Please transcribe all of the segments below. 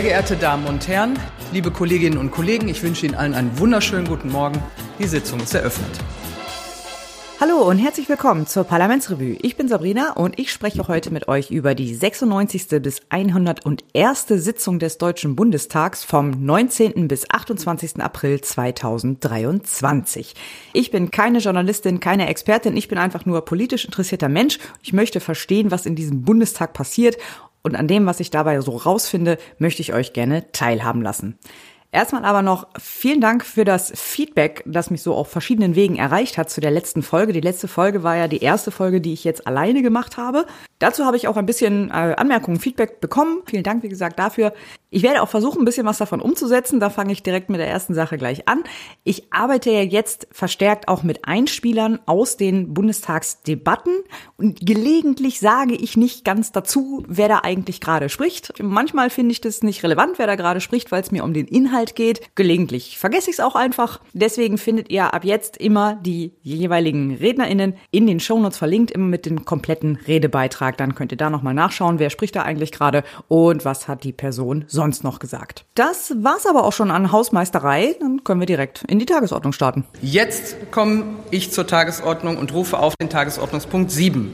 Sehr geehrte Damen und Herren, liebe Kolleginnen und Kollegen, ich wünsche Ihnen allen einen wunderschönen guten Morgen. Die Sitzung ist eröffnet. Hallo und herzlich willkommen zur Parlamentsrevue. Ich bin Sabrina und ich spreche heute mit euch über die 96. bis 101. Sitzung des Deutschen Bundestags vom 19. bis 28. April 2023. Ich bin keine Journalistin, keine Expertin, ich bin einfach nur politisch interessierter Mensch. Ich möchte verstehen, was in diesem Bundestag passiert und an dem, was ich dabei so rausfinde, möchte ich euch gerne teilhaben lassen. Erstmal aber noch vielen Dank für das Feedback, das mich so auf verschiedenen Wegen erreicht hat zu der letzten Folge. Die letzte Folge war ja die erste Folge, die ich jetzt alleine gemacht habe. Dazu habe ich auch ein bisschen äh, Anmerkungen, Feedback bekommen. Vielen Dank, wie gesagt, dafür. Ich werde auch versuchen, ein bisschen was davon umzusetzen. Da fange ich direkt mit der ersten Sache gleich an. Ich arbeite ja jetzt verstärkt auch mit Einspielern aus den Bundestagsdebatten und gelegentlich sage ich nicht ganz dazu, wer da eigentlich gerade spricht. Manchmal finde ich das nicht relevant, wer da gerade spricht, weil es mir um den Inhalt geht. Gelegentlich vergesse ich es auch einfach. Deswegen findet ihr ab jetzt immer die jeweiligen RednerInnen in den Shownotes verlinkt, immer mit dem kompletten Redebeitrag. Dann könnt ihr da nochmal nachschauen, wer spricht da eigentlich gerade und was hat die Person so sonst noch gesagt. Das war's aber auch schon an Hausmeisterei. Dann können wir direkt in die Tagesordnung starten. Jetzt komme ich zur Tagesordnung und rufe auf den Tagesordnungspunkt 7.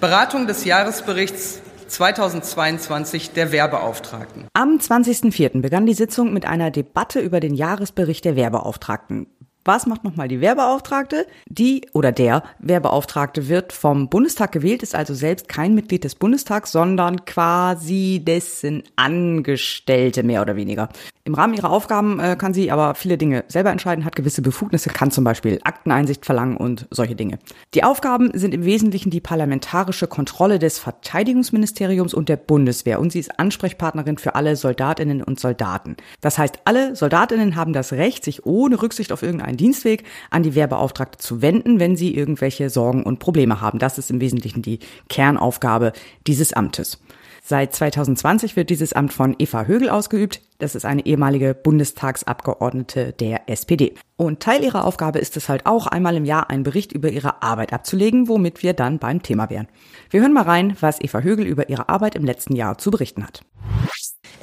Beratung des Jahresberichts 2022 der Wehrbeauftragten. Am 20.04. begann die Sitzung mit einer Debatte über den Jahresbericht der Wehrbeauftragten. Was macht nochmal die Wehrbeauftragte? Die oder der Wehrbeauftragte wird vom Bundestag gewählt, ist also selbst kein Mitglied des Bundestags, sondern quasi dessen Angestellte mehr oder weniger. Im Rahmen ihrer Aufgaben äh, kann sie aber viele Dinge selber entscheiden, hat gewisse Befugnisse, kann zum Beispiel Akteneinsicht verlangen und solche Dinge. Die Aufgaben sind im Wesentlichen die parlamentarische Kontrolle des Verteidigungsministeriums und der Bundeswehr und sie ist Ansprechpartnerin für alle Soldatinnen und Soldaten. Das heißt, alle Soldatinnen haben das Recht, sich ohne Rücksicht auf irgendeinen Dienstweg an die Wehrbeauftragte zu wenden, wenn sie irgendwelche Sorgen und Probleme haben. Das ist im Wesentlichen die Kernaufgabe dieses Amtes. Seit 2020 wird dieses Amt von Eva Högel ausgeübt. Das ist eine ehemalige Bundestagsabgeordnete der SPD. Und Teil ihrer Aufgabe ist es halt auch, einmal im Jahr einen Bericht über ihre Arbeit abzulegen, womit wir dann beim Thema wären. Wir hören mal rein, was Eva Högel über ihre Arbeit im letzten Jahr zu berichten hat.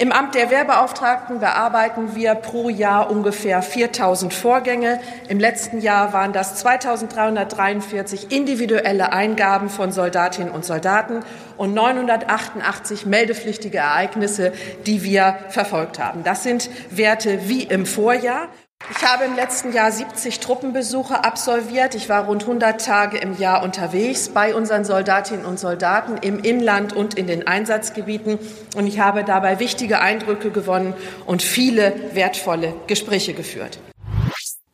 Im Amt der Wehrbeauftragten bearbeiten wir pro Jahr ungefähr 4000 Vorgänge. Im letzten Jahr waren das 2343 individuelle Eingaben von Soldatinnen und Soldaten und 988 meldepflichtige Ereignisse, die wir verfolgt haben. Das sind Werte wie im Vorjahr. Ich habe im letzten Jahr 70 Truppenbesuche absolviert. Ich war rund 100 Tage im Jahr unterwegs bei unseren Soldatinnen und Soldaten im Inland und in den Einsatzgebieten. Und ich habe dabei wichtige Eindrücke gewonnen und viele wertvolle Gespräche geführt.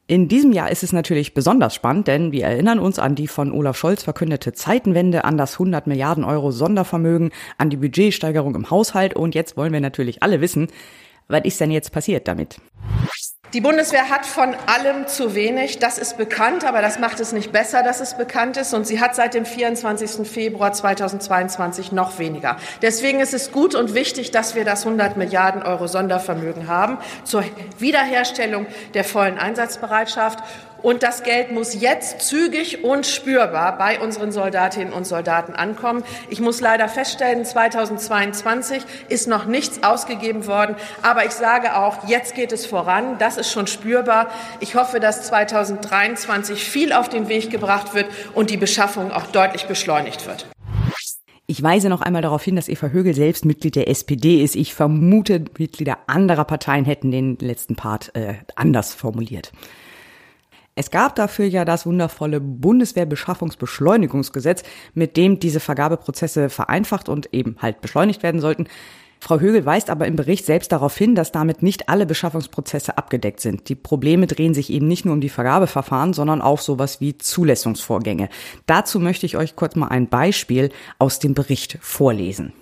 In diesem Jahr ist es natürlich besonders spannend, denn wir erinnern uns an die von Olaf Scholz verkündete Zeitenwende, an das 100 Milliarden Euro Sondervermögen, an die Budgetsteigerung im Haushalt und jetzt wollen wir natürlich alle wissen, was ist denn jetzt passiert damit? Die Bundeswehr hat von allem zu wenig. Das ist bekannt, aber das macht es nicht besser, dass es bekannt ist. Und sie hat seit dem 24. Februar 2022 noch weniger. Deswegen ist es gut und wichtig, dass wir das 100 Milliarden Euro Sondervermögen haben zur Wiederherstellung der vollen Einsatzbereitschaft. Und das Geld muss jetzt zügig und spürbar bei unseren Soldatinnen und Soldaten ankommen. Ich muss leider feststellen, 2022 ist noch nichts ausgegeben worden. Aber ich sage auch, jetzt geht es voran. Das ist schon spürbar. Ich hoffe, dass 2023 viel auf den Weg gebracht wird und die Beschaffung auch deutlich beschleunigt wird. Ich weise noch einmal darauf hin, dass Eva Högel selbst Mitglied der SPD ist. Ich vermute, Mitglieder anderer Parteien hätten den letzten Part äh, anders formuliert. Es gab dafür ja das wundervolle Bundeswehrbeschaffungsbeschleunigungsgesetz, mit dem diese Vergabeprozesse vereinfacht und eben halt beschleunigt werden sollten. Frau Högel weist aber im Bericht selbst darauf hin, dass damit nicht alle Beschaffungsprozesse abgedeckt sind. Die Probleme drehen sich eben nicht nur um die Vergabeverfahren, sondern auch sowas wie Zulassungsvorgänge. Dazu möchte ich euch kurz mal ein Beispiel aus dem Bericht vorlesen.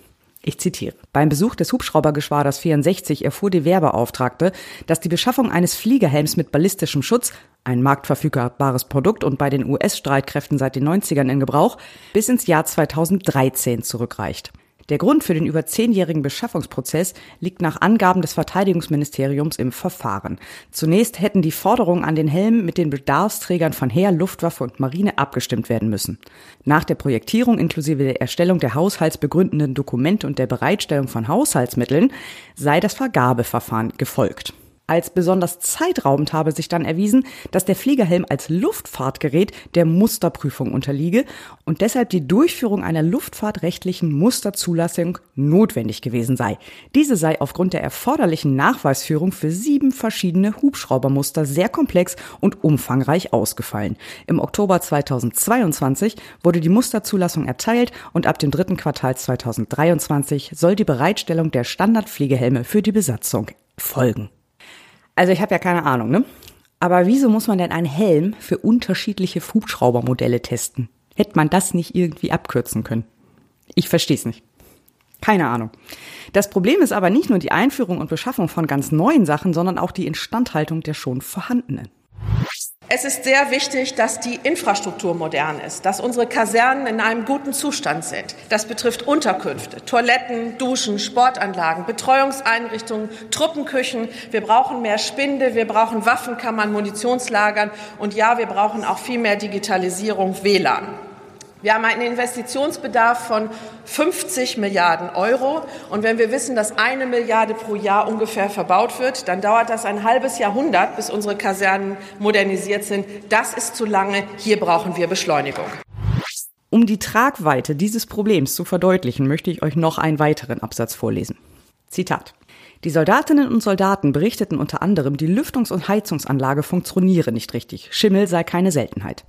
Ich zitiere. Beim Besuch des Hubschraubergeschwaders 64 erfuhr die Wehrbeauftragte, dass die Beschaffung eines Fliegerhelms mit ballistischem Schutz, ein marktverfügbares Produkt und bei den US-Streitkräften seit den 90ern in Gebrauch, bis ins Jahr 2013 zurückreicht. Der Grund für den über zehnjährigen Beschaffungsprozess liegt nach Angaben des Verteidigungsministeriums im Verfahren. Zunächst hätten die Forderungen an den Helm mit den Bedarfsträgern von Heer, Luftwaffe und Marine abgestimmt werden müssen. Nach der Projektierung inklusive der Erstellung der haushaltsbegründenden Dokumente und der Bereitstellung von Haushaltsmitteln sei das Vergabeverfahren gefolgt. Als besonders zeitraubend habe sich dann erwiesen, dass der Fliegerhelm als Luftfahrtgerät der Musterprüfung unterliege und deshalb die Durchführung einer luftfahrtrechtlichen Musterzulassung notwendig gewesen sei. Diese sei aufgrund der erforderlichen Nachweisführung für sieben verschiedene Hubschraubermuster sehr komplex und umfangreich ausgefallen. Im Oktober 2022 wurde die Musterzulassung erteilt und ab dem dritten Quartal 2023 soll die Bereitstellung der Standardfliegehelme für die Besatzung folgen. Also ich habe ja keine Ahnung, ne? Aber wieso muss man denn einen Helm für unterschiedliche Hubschraubermodelle testen? Hätte man das nicht irgendwie abkürzen können? Ich verstehe es nicht. Keine Ahnung. Das Problem ist aber nicht nur die Einführung und Beschaffung von ganz neuen Sachen, sondern auch die Instandhaltung der schon vorhandenen. Es ist sehr wichtig, dass die Infrastruktur modern ist, dass unsere Kasernen in einem guten Zustand sind. Das betrifft Unterkünfte, Toiletten, Duschen, Sportanlagen, Betreuungseinrichtungen, Truppenküchen. Wir brauchen mehr Spinde, wir brauchen Waffenkammern, Munitionslagern und ja, wir brauchen auch viel mehr Digitalisierung, WLAN. Wir haben einen Investitionsbedarf von 50 Milliarden Euro. Und wenn wir wissen, dass eine Milliarde pro Jahr ungefähr verbaut wird, dann dauert das ein halbes Jahrhundert, bis unsere Kasernen modernisiert sind. Das ist zu lange. Hier brauchen wir Beschleunigung. Um die Tragweite dieses Problems zu verdeutlichen, möchte ich euch noch einen weiteren Absatz vorlesen. Zitat. Die Soldatinnen und Soldaten berichteten unter anderem, die Lüftungs- und Heizungsanlage funktioniere nicht richtig. Schimmel sei keine Seltenheit.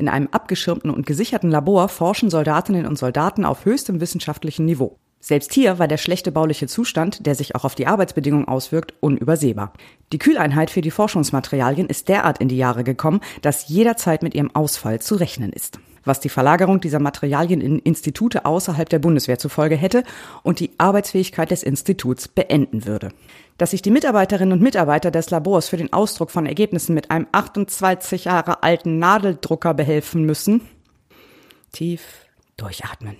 In einem abgeschirmten und gesicherten Labor forschen Soldatinnen und Soldaten auf höchstem wissenschaftlichen Niveau. Selbst hier war der schlechte bauliche Zustand, der sich auch auf die Arbeitsbedingungen auswirkt, unübersehbar. Die Kühleinheit für die Forschungsmaterialien ist derart in die Jahre gekommen, dass jederzeit mit ihrem Ausfall zu rechnen ist. Was die Verlagerung dieser Materialien in Institute außerhalb der Bundeswehr zufolge hätte und die Arbeitsfähigkeit des Instituts beenden würde dass sich die Mitarbeiterinnen und Mitarbeiter des Labors für den Ausdruck von Ergebnissen mit einem 28 Jahre alten Nadeldrucker behelfen müssen. Tief durchatmen.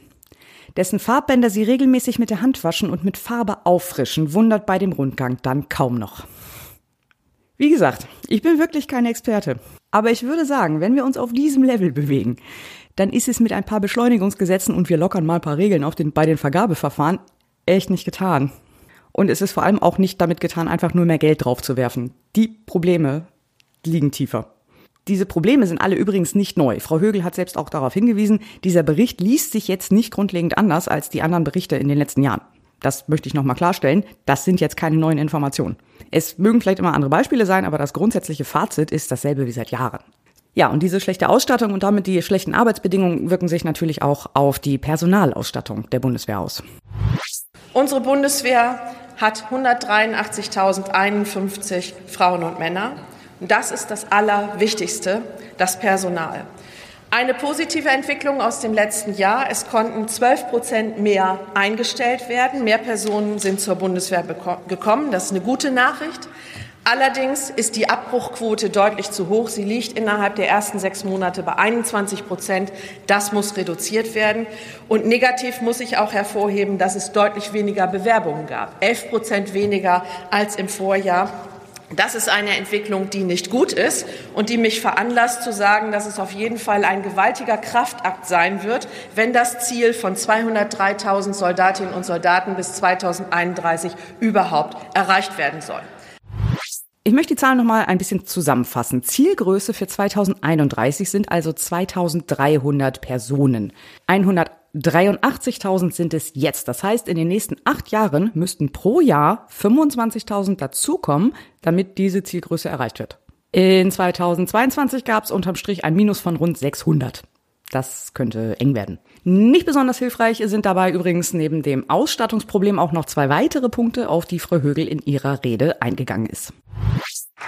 Dessen Farbbänder sie regelmäßig mit der Hand waschen und mit Farbe auffrischen, wundert bei dem Rundgang dann kaum noch. Wie gesagt, ich bin wirklich kein Experte. Aber ich würde sagen, wenn wir uns auf diesem Level bewegen, dann ist es mit ein paar Beschleunigungsgesetzen und wir lockern mal ein paar Regeln auf den, bei den Vergabeverfahren echt nicht getan. Und es ist vor allem auch nicht damit getan, einfach nur mehr Geld draufzuwerfen. Die Probleme liegen tiefer. Diese Probleme sind alle übrigens nicht neu. Frau Högel hat selbst auch darauf hingewiesen, dieser Bericht liest sich jetzt nicht grundlegend anders als die anderen Berichte in den letzten Jahren. Das möchte ich nochmal klarstellen. Das sind jetzt keine neuen Informationen. Es mögen vielleicht immer andere Beispiele sein, aber das grundsätzliche Fazit ist dasselbe wie seit Jahren. Ja, und diese schlechte Ausstattung und damit die schlechten Arbeitsbedingungen wirken sich natürlich auch auf die Personalausstattung der Bundeswehr aus. Unsere Bundeswehr hat 183.051 Frauen und Männer. Und das ist das Allerwichtigste, das Personal. Eine positive Entwicklung aus dem letzten Jahr. Es konnten 12 Prozent mehr eingestellt werden. Mehr Personen sind zur Bundeswehr gekommen. Das ist eine gute Nachricht. Allerdings ist die Abbruchquote deutlich zu hoch. Sie liegt innerhalb der ersten sechs Monate bei 21 Prozent. Das muss reduziert werden. Und negativ muss ich auch hervorheben, dass es deutlich weniger Bewerbungen gab. Elf Prozent weniger als im Vorjahr. Das ist eine Entwicklung, die nicht gut ist und die mich veranlasst zu sagen, dass es auf jeden Fall ein gewaltiger Kraftakt sein wird, wenn das Ziel von 203.000 Soldatinnen und Soldaten bis 2031 überhaupt erreicht werden soll. Ich möchte die Zahlen nochmal ein bisschen zusammenfassen. Zielgröße für 2031 sind also 2300 Personen. 183.000 sind es jetzt. Das heißt, in den nächsten acht Jahren müssten pro Jahr 25.000 dazukommen, damit diese Zielgröße erreicht wird. In 2022 gab es unterm Strich ein Minus von rund 600. Das könnte eng werden. Nicht besonders hilfreich sind dabei übrigens neben dem Ausstattungsproblem auch noch zwei weitere Punkte, auf die Frau Högel in ihrer Rede eingegangen ist.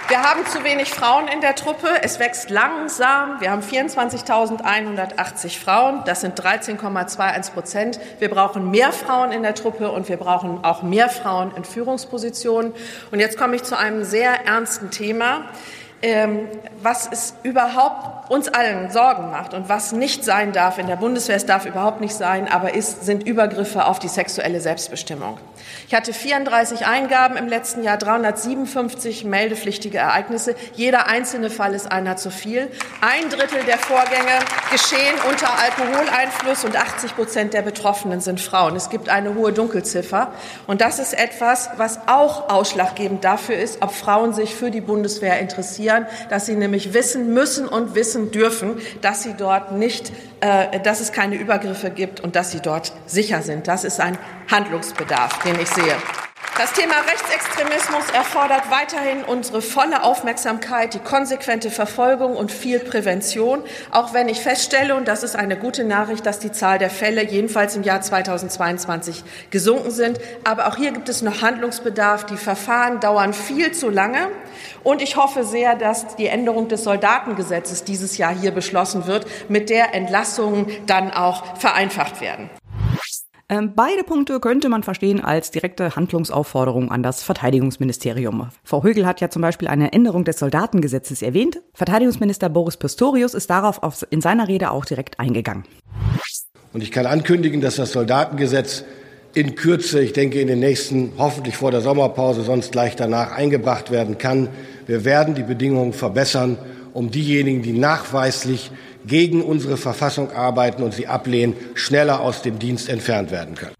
Wir haben zu wenig Frauen in der Truppe. Es wächst langsam. Wir haben 24.180 Frauen. Das sind 13,21 Prozent. Wir brauchen mehr Frauen in der Truppe und wir brauchen auch mehr Frauen in Führungspositionen. Und jetzt komme ich zu einem sehr ernsten Thema, ähm, was es überhaupt uns allen Sorgen macht und was nicht sein darf in der Bundeswehr, es darf überhaupt nicht sein, aber ist, sind Übergriffe auf die sexuelle Selbstbestimmung. Ich hatte 34 Eingaben im letzten Jahr, 357 meldepflichtige Ereignisse. Jeder einzelne Fall ist einer zu viel. Ein Drittel der Vorgänge geschehen unter Alkoholeinfluss und 80 Prozent der Betroffenen sind Frauen. Es gibt eine hohe Dunkelziffer. Und das ist etwas, was auch ausschlaggebend dafür ist, ob Frauen sich für die Bundeswehr interessieren, dass sie nämlich wissen müssen und wissen dürfen, dass sie dort nicht, dass es keine Übergriffe gibt und dass sie dort sicher sind. Das ist ein Handlungsbedarf, den ich sehe. Das Thema Rechtsextremismus erfordert weiterhin unsere volle Aufmerksamkeit, die konsequente Verfolgung und viel Prävention, auch wenn ich feststelle, und das ist eine gute Nachricht, dass die Zahl der Fälle jedenfalls im Jahr 2022 gesunken sind. Aber auch hier gibt es noch Handlungsbedarf. Die Verfahren dauern viel zu lange. Und ich hoffe sehr, dass die Änderung des Soldatengesetzes dieses Jahr hier beschlossen wird, mit der Entlassungen dann auch vereinfacht werden. Ähm, beide Punkte könnte man verstehen als direkte Handlungsaufforderung an das Verteidigungsministerium. Frau Högel hat ja zum Beispiel eine Änderung des Soldatengesetzes erwähnt. Verteidigungsminister Boris Pistorius ist darauf in seiner Rede auch direkt eingegangen. Und ich kann ankündigen, dass das Soldatengesetz in Kürze, ich denke in den nächsten, hoffentlich vor der Sommerpause, sonst gleich danach eingebracht werden kann. Wir werden die Bedingungen verbessern, um diejenigen, die nachweislich gegen unsere Verfassung arbeiten und sie ablehnen, schneller aus dem Dienst entfernt werden können.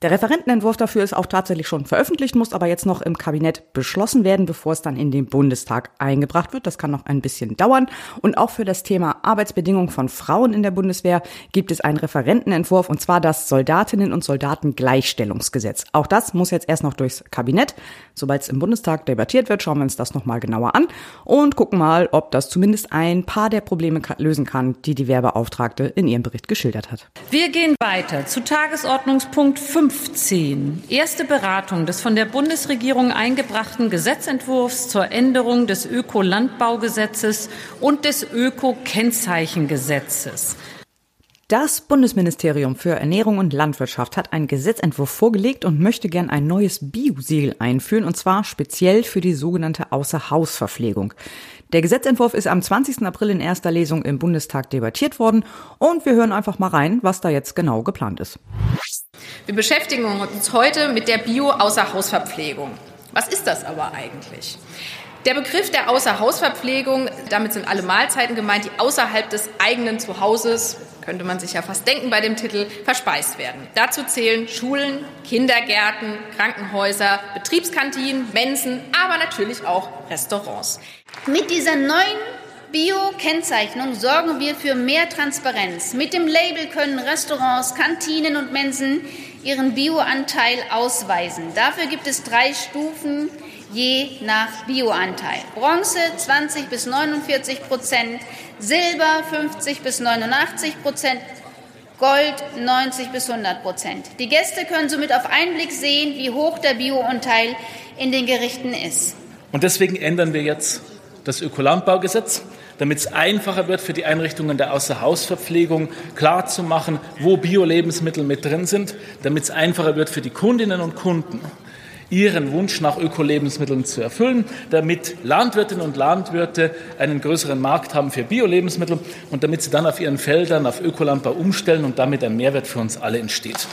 Der Referentenentwurf dafür ist auch tatsächlich schon veröffentlicht, muss aber jetzt noch im Kabinett beschlossen werden, bevor es dann in den Bundestag eingebracht wird. Das kann noch ein bisschen dauern. Und auch für das Thema Arbeitsbedingungen von Frauen in der Bundeswehr gibt es einen Referentenentwurf, und zwar das Soldatinnen- und Soldatengleichstellungsgesetz. Auch das muss jetzt erst noch durchs Kabinett. Sobald es im Bundestag debattiert wird, schauen wir uns das nochmal genauer an und gucken mal, ob das zumindest ein paar der Probleme lösen kann, die die Wehrbeauftragte in ihrem Bericht geschildert hat. Wir gehen weiter zu Tagesordnungspunkt 5. 15. Erste Beratung des von der Bundesregierung eingebrachten Gesetzentwurfs zur Änderung des Ökolandbaugesetzes und des Öko-Kennzeichengesetzes. Das Bundesministerium für Ernährung und Landwirtschaft hat einen Gesetzentwurf vorgelegt und möchte gern ein neues Biosiegel einführen, und zwar speziell für die sogenannte Außerhausverpflegung. Der Gesetzentwurf ist am 20. April in erster Lesung im Bundestag debattiert worden und wir hören einfach mal rein, was da jetzt genau geplant ist. Wir beschäftigen uns heute mit der Bio-Außerhausverpflegung. Was ist das aber eigentlich? Der Begriff der Außerhausverpflegung, damit sind alle Mahlzeiten gemeint, die außerhalb des eigenen Zuhauses, könnte man sich ja fast denken bei dem Titel, verspeist werden. Dazu zählen Schulen, Kindergärten, Krankenhäuser, Betriebskantinen, Mensen, aber natürlich auch Restaurants. Mit dieser neuen Bio-Kennzeichnung sorgen wir für mehr Transparenz. Mit dem Label können Restaurants, Kantinen und Mensen ihren Bioanteil ausweisen. Dafür gibt es drei Stufen je nach Bioanteil. Bronze 20 bis 49 Prozent, Silber 50 bis 89 Prozent, Gold 90 bis 100 Prozent. Die Gäste können somit auf einen Blick sehen, wie hoch der Bioanteil in den Gerichten ist. Und deswegen ändern wir jetzt das Ökolandbaugesetz damit es einfacher wird für die Einrichtungen der Außerhausverpflegung klarzumachen, wo Bio-Lebensmittel mit drin sind, damit es einfacher wird für die Kundinnen und Kunden, ihren Wunsch nach Öko-Lebensmitteln zu erfüllen, damit Landwirtinnen und Landwirte einen größeren Markt haben für Bio-Lebensmittel und damit sie dann auf ihren Feldern auf Ökolandbau umstellen und damit ein Mehrwert für uns alle entsteht.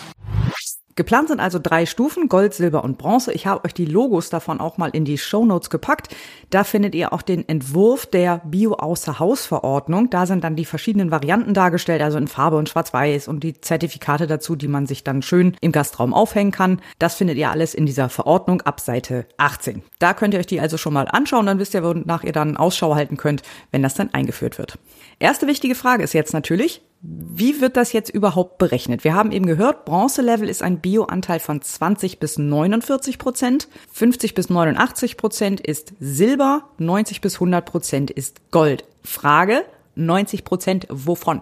Geplant sind also drei Stufen, Gold, Silber und Bronze. Ich habe euch die Logos davon auch mal in die Show Notes gepackt. Da findet ihr auch den Entwurf der Bio-Außer-Haus-Verordnung. Da sind dann die verschiedenen Varianten dargestellt, also in Farbe und Schwarz-Weiß und die Zertifikate dazu, die man sich dann schön im Gastraum aufhängen kann. Das findet ihr alles in dieser Verordnung ab Seite 18. Da könnt ihr euch die also schon mal anschauen, dann wisst ihr, wonach ihr dann Ausschau halten könnt, wenn das dann eingeführt wird. Erste wichtige Frage ist jetzt natürlich, wie wird das jetzt überhaupt berechnet? Wir haben eben gehört, Bronze-Level ist ein Bioanteil von 20 bis 49 Prozent, 50 bis 89 Prozent ist Silber, 90 bis 100 Prozent ist Gold. Frage, 90 Prozent wovon?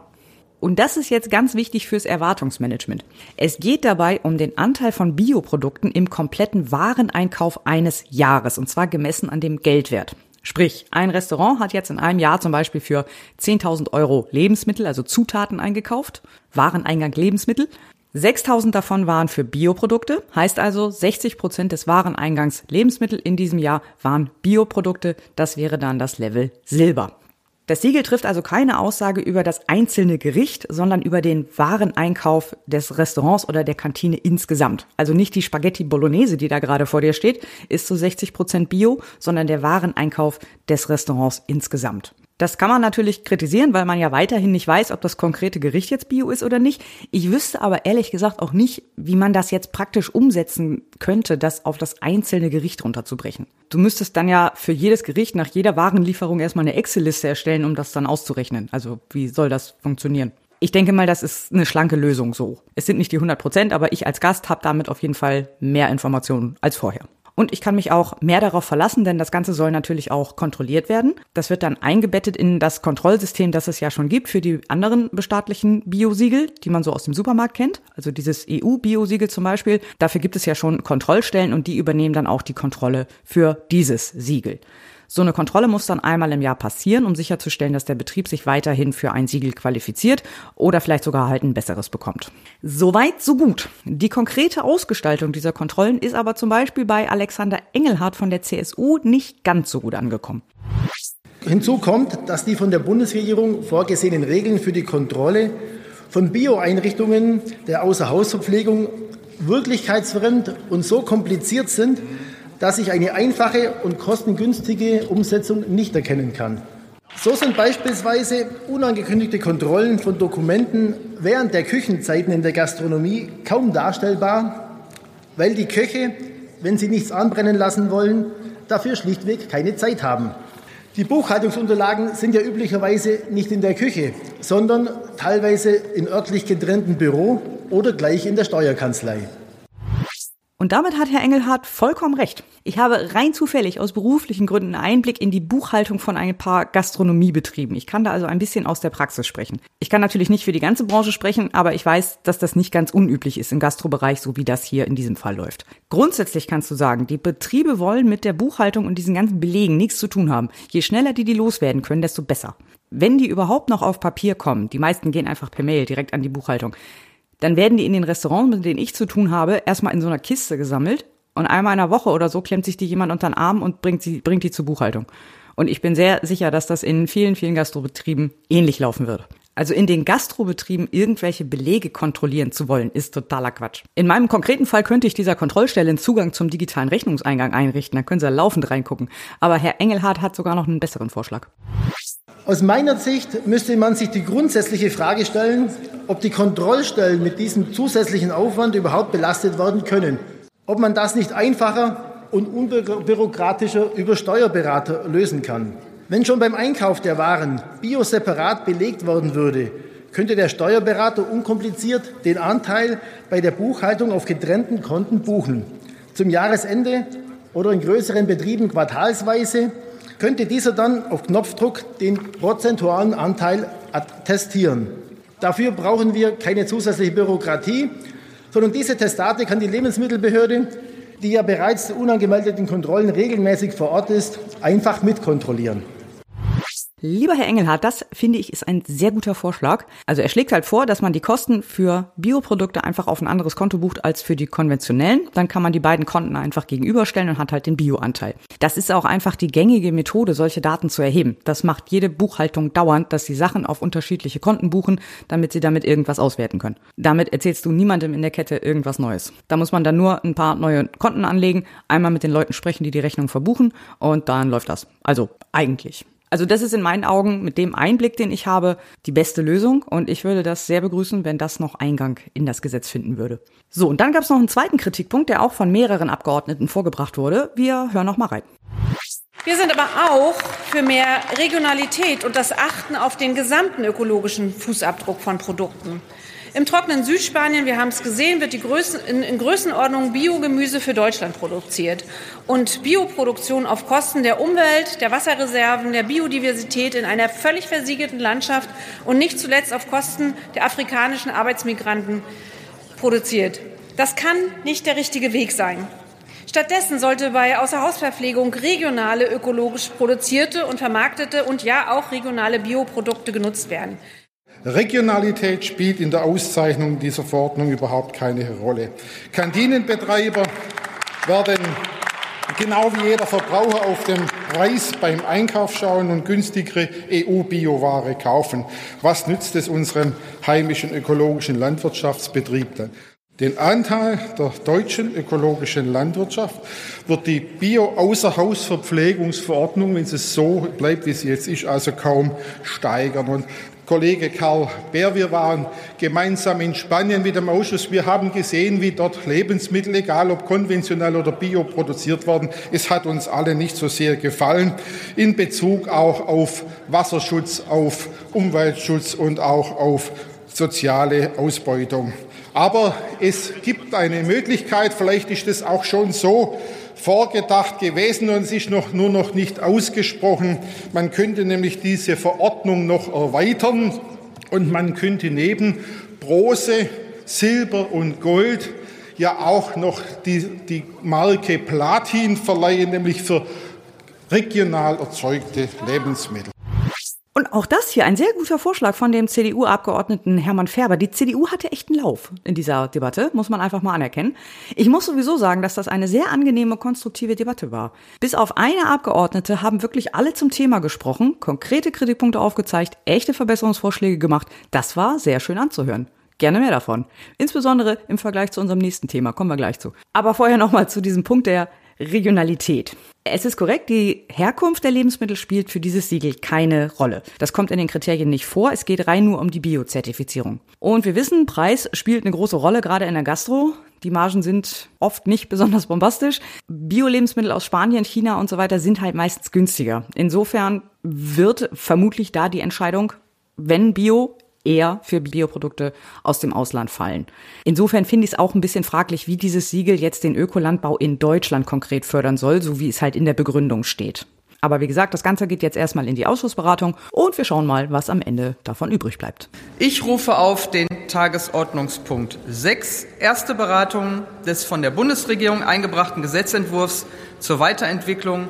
Und das ist jetzt ganz wichtig fürs Erwartungsmanagement. Es geht dabei um den Anteil von Bioprodukten im kompletten Wareneinkauf eines Jahres, und zwar gemessen an dem Geldwert. Sprich, ein Restaurant hat jetzt in einem Jahr zum Beispiel für 10.000 Euro Lebensmittel, also Zutaten eingekauft, Wareneingang Lebensmittel. 6.000 davon waren für Bioprodukte, heißt also 60 Prozent des Wareneingangs Lebensmittel in diesem Jahr waren Bioprodukte. Das wäre dann das Level Silber. Das Siegel trifft also keine Aussage über das einzelne Gericht, sondern über den Wareneinkauf des Restaurants oder der Kantine insgesamt. Also nicht die Spaghetti Bolognese, die da gerade vor dir steht, ist zu 60 Prozent Bio, sondern der Wareneinkauf des Restaurants insgesamt. Das kann man natürlich kritisieren, weil man ja weiterhin nicht weiß, ob das konkrete Gericht jetzt Bio ist oder nicht. Ich wüsste aber ehrlich gesagt auch nicht, wie man das jetzt praktisch umsetzen könnte, das auf das einzelne Gericht runterzubrechen. Du müsstest dann ja für jedes Gericht nach jeder Warenlieferung erstmal eine Excel-Liste erstellen, um das dann auszurechnen. Also wie soll das funktionieren? Ich denke mal, das ist eine schlanke Lösung so. Es sind nicht die 100 Prozent, aber ich als Gast habe damit auf jeden Fall mehr Informationen als vorher. Und ich kann mich auch mehr darauf verlassen, denn das Ganze soll natürlich auch kontrolliert werden. Das wird dann eingebettet in das Kontrollsystem, das es ja schon gibt für die anderen bestaatlichen Biosiegel, die man so aus dem Supermarkt kennt. Also dieses EU-Biosiegel zum Beispiel. Dafür gibt es ja schon Kontrollstellen und die übernehmen dann auch die Kontrolle für dieses Siegel. So eine Kontrolle muss dann einmal im Jahr passieren, um sicherzustellen, dass der Betrieb sich weiterhin für ein Siegel qualifiziert oder vielleicht sogar halt ein besseres bekommt. Soweit, so gut. Die konkrete Ausgestaltung dieser Kontrollen ist aber zum Beispiel bei Alexander Engelhardt von der CSU nicht ganz so gut angekommen. Hinzu kommt, dass die von der Bundesregierung vorgesehenen Regeln für die Kontrolle von Bioeinrichtungen der Außerhausverpflegung wirklichkeitsfremd und so kompliziert sind, dass ich eine einfache und kostengünstige Umsetzung nicht erkennen kann. So sind beispielsweise unangekündigte Kontrollen von Dokumenten während der Küchenzeiten in der Gastronomie kaum darstellbar, weil die Köche, wenn sie nichts anbrennen lassen wollen, dafür schlichtweg keine Zeit haben. Die Buchhaltungsunterlagen sind ja üblicherweise nicht in der Küche, sondern teilweise in örtlich getrennten Büro oder gleich in der Steuerkanzlei. Und damit hat Herr Engelhardt vollkommen recht. Ich habe rein zufällig aus beruflichen Gründen Einblick in die Buchhaltung von ein paar Gastronomiebetrieben. Ich kann da also ein bisschen aus der Praxis sprechen. Ich kann natürlich nicht für die ganze Branche sprechen, aber ich weiß, dass das nicht ganz unüblich ist im Gastrobereich, so wie das hier in diesem Fall läuft. Grundsätzlich kannst du sagen, die Betriebe wollen mit der Buchhaltung und diesen ganzen Belegen nichts zu tun haben. Je schneller die die loswerden können, desto besser. Wenn die überhaupt noch auf Papier kommen, die meisten gehen einfach per Mail direkt an die Buchhaltung, dann werden die in den Restaurants, mit denen ich zu tun habe, erstmal in so einer Kiste gesammelt und einmal in einer Woche oder so klemmt sich die jemand unter den Arm und bringt, sie, bringt die zur Buchhaltung. Und ich bin sehr sicher, dass das in vielen, vielen Gastrobetrieben ähnlich laufen wird. Also in den Gastrobetrieben irgendwelche Belege kontrollieren zu wollen, ist totaler Quatsch. In meinem konkreten Fall könnte ich dieser Kontrollstelle einen Zugang zum digitalen Rechnungseingang einrichten, dann können sie laufend reingucken. Aber Herr Engelhardt hat sogar noch einen besseren Vorschlag. Aus meiner Sicht müsste man sich die grundsätzliche Frage stellen, ob die Kontrollstellen mit diesem zusätzlichen Aufwand überhaupt belastet werden können. Ob man das nicht einfacher und unbürokratischer über Steuerberater lösen kann. Wenn schon beim Einkauf der Waren Bio separat belegt worden würde, könnte der Steuerberater unkompliziert den Anteil bei der Buchhaltung auf getrennten Konten buchen. Zum Jahresende oder in größeren Betrieben quartalsweise könnte dieser dann auf Knopfdruck den prozentualen Anteil attestieren. Dafür brauchen wir keine zusätzliche Bürokratie, sondern diese Testate kann die Lebensmittelbehörde, die ja bereits zu unangemeldeten Kontrollen regelmäßig vor Ort ist, einfach mitkontrollieren. Lieber Herr Engelhardt, das finde ich ist ein sehr guter Vorschlag. Also er schlägt halt vor, dass man die Kosten für Bioprodukte einfach auf ein anderes Konto bucht als für die konventionellen. Dann kann man die beiden Konten einfach gegenüberstellen und hat halt den Bioanteil. Das ist auch einfach die gängige Methode, solche Daten zu erheben. Das macht jede Buchhaltung dauernd, dass sie Sachen auf unterschiedliche Konten buchen, damit sie damit irgendwas auswerten können. Damit erzählst du niemandem in der Kette irgendwas Neues. Da muss man dann nur ein paar neue Konten anlegen, einmal mit den Leuten sprechen, die die Rechnung verbuchen und dann läuft das. Also eigentlich. Also das ist in meinen Augen mit dem Einblick, den ich habe, die beste Lösung und ich würde das sehr begrüßen, wenn das noch Eingang in das Gesetz finden würde. So, und dann gab es noch einen zweiten Kritikpunkt, der auch von mehreren Abgeordneten vorgebracht wurde. Wir hören noch mal rein. Wir sind aber auch für mehr Regionalität und das Achten auf den gesamten ökologischen Fußabdruck von Produkten. Im trockenen Südspanien, wir haben es gesehen, wird die Größen, in, in Größenordnung Biogemüse für Deutschland produziert. Und Bioproduktion auf Kosten der Umwelt, der Wasserreserven, der Biodiversität in einer völlig versiegelten Landschaft und nicht zuletzt auf Kosten der afrikanischen Arbeitsmigranten produziert. Das kann nicht der richtige Weg sein. Stattdessen sollte bei Außerhausverpflegung regionale ökologisch produzierte und vermarktete und ja auch regionale Bioprodukte genutzt werden. Regionalität spielt in der Auszeichnung dieser Verordnung überhaupt keine Rolle. Kantinenbetreiber werden genau wie jeder Verbraucher auf den Preis beim Einkauf schauen und günstigere EU-Bioware kaufen. Was nützt es unserem heimischen ökologischen Landwirtschaftsbetrieb dann? Den Anteil der deutschen ökologischen Landwirtschaft wird die Bio-Außerhausverpflegungsverordnung, wenn es so bleibt, wie sie jetzt ist, also kaum steigern. Und Kollege Karl Bär, wir waren gemeinsam in Spanien mit dem Ausschuss. Wir haben gesehen, wie dort Lebensmittel, egal ob konventionell oder bio produziert werden, es hat uns alle nicht so sehr gefallen, in Bezug auch auf Wasserschutz, auf Umweltschutz und auch auf soziale Ausbeutung. Aber es gibt eine Möglichkeit, vielleicht ist es auch schon so vorgedacht gewesen und es ist noch, nur noch nicht ausgesprochen. Man könnte nämlich diese Verordnung noch erweitern und man könnte neben Bronze, Silber und Gold ja auch noch die, die Marke Platin verleihen, nämlich für regional erzeugte Lebensmittel. Und auch das hier ein sehr guter Vorschlag von dem CDU-Abgeordneten Hermann Färber. Die CDU hatte echt einen Lauf in dieser Debatte, muss man einfach mal anerkennen. Ich muss sowieso sagen, dass das eine sehr angenehme, konstruktive Debatte war. Bis auf eine Abgeordnete haben wirklich alle zum Thema gesprochen, konkrete Kritikpunkte aufgezeigt, echte Verbesserungsvorschläge gemacht. Das war sehr schön anzuhören. Gerne mehr davon. Insbesondere im Vergleich zu unserem nächsten Thema, kommen wir gleich zu. Aber vorher nochmal zu diesem Punkt der Regionalität. Es ist korrekt, die Herkunft der Lebensmittel spielt für dieses Siegel keine Rolle. Das kommt in den Kriterien nicht vor, es geht rein nur um die Biozertifizierung. Und wir wissen, Preis spielt eine große Rolle, gerade in der Gastro. Die Margen sind oft nicht besonders bombastisch. Bio-Lebensmittel aus Spanien, China und so weiter sind halt meistens günstiger. Insofern wird vermutlich da die Entscheidung, wenn Bio, eher für Bioprodukte aus dem Ausland fallen. Insofern finde ich es auch ein bisschen fraglich, wie dieses Siegel jetzt den Ökolandbau in Deutschland konkret fördern soll, so wie es halt in der Begründung steht. Aber wie gesagt, das Ganze geht jetzt erstmal in die Ausschussberatung und wir schauen mal, was am Ende davon übrig bleibt. Ich rufe auf den Tagesordnungspunkt 6, erste Beratung des von der Bundesregierung eingebrachten Gesetzentwurfs zur Weiterentwicklung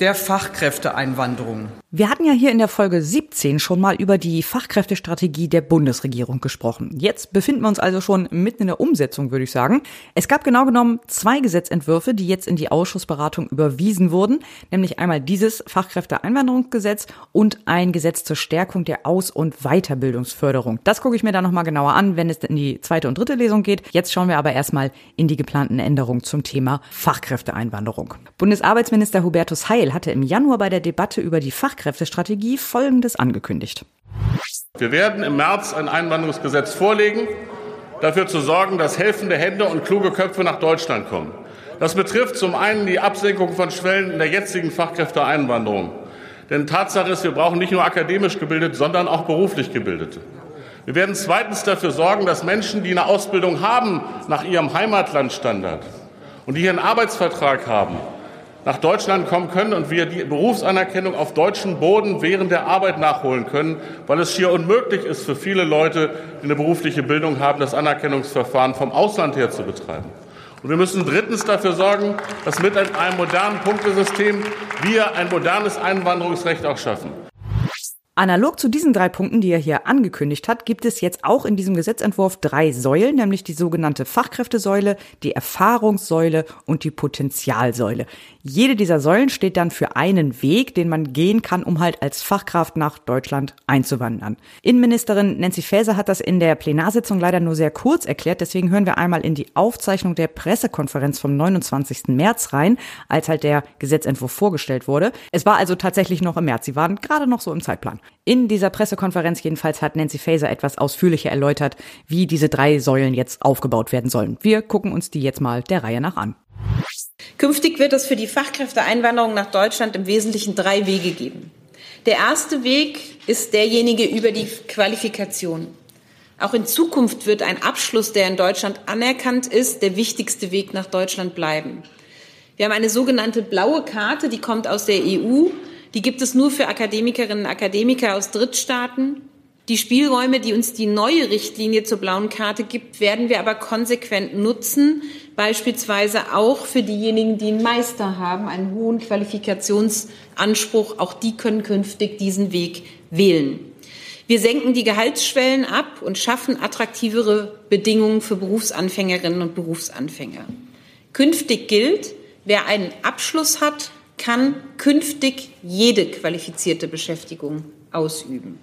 der Fachkräfteeinwanderung. Wir hatten ja hier in der Folge 17 schon mal über die Fachkräftestrategie der Bundesregierung gesprochen. Jetzt befinden wir uns also schon mitten in der Umsetzung, würde ich sagen. Es gab genau genommen zwei Gesetzentwürfe, die jetzt in die Ausschussberatung überwiesen wurden, nämlich einmal dieses Fachkräfteeinwanderungsgesetz und ein Gesetz zur Stärkung der Aus- und Weiterbildungsförderung. Das gucke ich mir dann nochmal genauer an, wenn es in die zweite und dritte Lesung geht. Jetzt schauen wir aber erstmal in die geplanten Änderungen zum Thema Fachkräfteeinwanderung. Bundesarbeitsminister Hubertus Heil hatte im Januar bei der Debatte über die Fachkräfte Fachkräftestrategie Folgendes angekündigt. Wir werden im März ein Einwanderungsgesetz vorlegen, dafür zu sorgen, dass helfende Hände und kluge Köpfe nach Deutschland kommen. Das betrifft zum einen die Absenkung von Schwellen in der jetzigen Fachkräfteeinwanderung. Denn Tatsache ist, wir brauchen nicht nur akademisch gebildete, sondern auch beruflich gebildete. Wir werden zweitens dafür sorgen, dass Menschen, die eine Ausbildung haben nach ihrem Heimatlandstandard und die hier einen Arbeitsvertrag haben, nach Deutschland kommen können und wir die Berufsanerkennung auf deutschem Boden während der Arbeit nachholen können, weil es schier unmöglich ist für viele Leute, die eine berufliche Bildung haben, das Anerkennungsverfahren vom Ausland her zu betreiben. Und wir müssen drittens dafür sorgen, dass mit einem modernen Punktesystem wir ein modernes Einwanderungsrecht auch schaffen. Analog zu diesen drei Punkten, die er hier angekündigt hat, gibt es jetzt auch in diesem Gesetzentwurf drei Säulen, nämlich die sogenannte Fachkräftesäule, die Erfahrungssäule und die Potenzialsäule. Jede dieser Säulen steht dann für einen Weg, den man gehen kann, um halt als Fachkraft nach Deutschland einzuwandern. Innenministerin Nancy Faeser hat das in der Plenarsitzung leider nur sehr kurz erklärt, deswegen hören wir einmal in die Aufzeichnung der Pressekonferenz vom 29. März rein, als halt der Gesetzentwurf vorgestellt wurde. Es war also tatsächlich noch im März, sie waren gerade noch so im Zeitplan. In dieser Pressekonferenz jedenfalls hat Nancy Faeser etwas ausführlicher erläutert, wie diese drei Säulen jetzt aufgebaut werden sollen. Wir gucken uns die jetzt mal der Reihe nach an. Künftig wird es für die Fachkräfteeinwanderung nach Deutschland im Wesentlichen drei Wege geben. Der erste Weg ist derjenige über die Qualifikation. Auch in Zukunft wird ein Abschluss, der in Deutschland anerkannt ist, der wichtigste Weg nach Deutschland bleiben. Wir haben eine sogenannte blaue Karte, die kommt aus der EU. Die gibt es nur für Akademikerinnen und Akademiker aus Drittstaaten. Die Spielräume, die uns die neue Richtlinie zur blauen Karte gibt, werden wir aber konsequent nutzen, beispielsweise auch für diejenigen, die einen Meister haben, einen hohen Qualifikationsanspruch. Auch die können künftig diesen Weg wählen. Wir senken die Gehaltsschwellen ab und schaffen attraktivere Bedingungen für Berufsanfängerinnen und Berufsanfänger. Künftig gilt, Wer einen Abschluss hat, kann künftig jede qualifizierte Beschäftigung ausüben.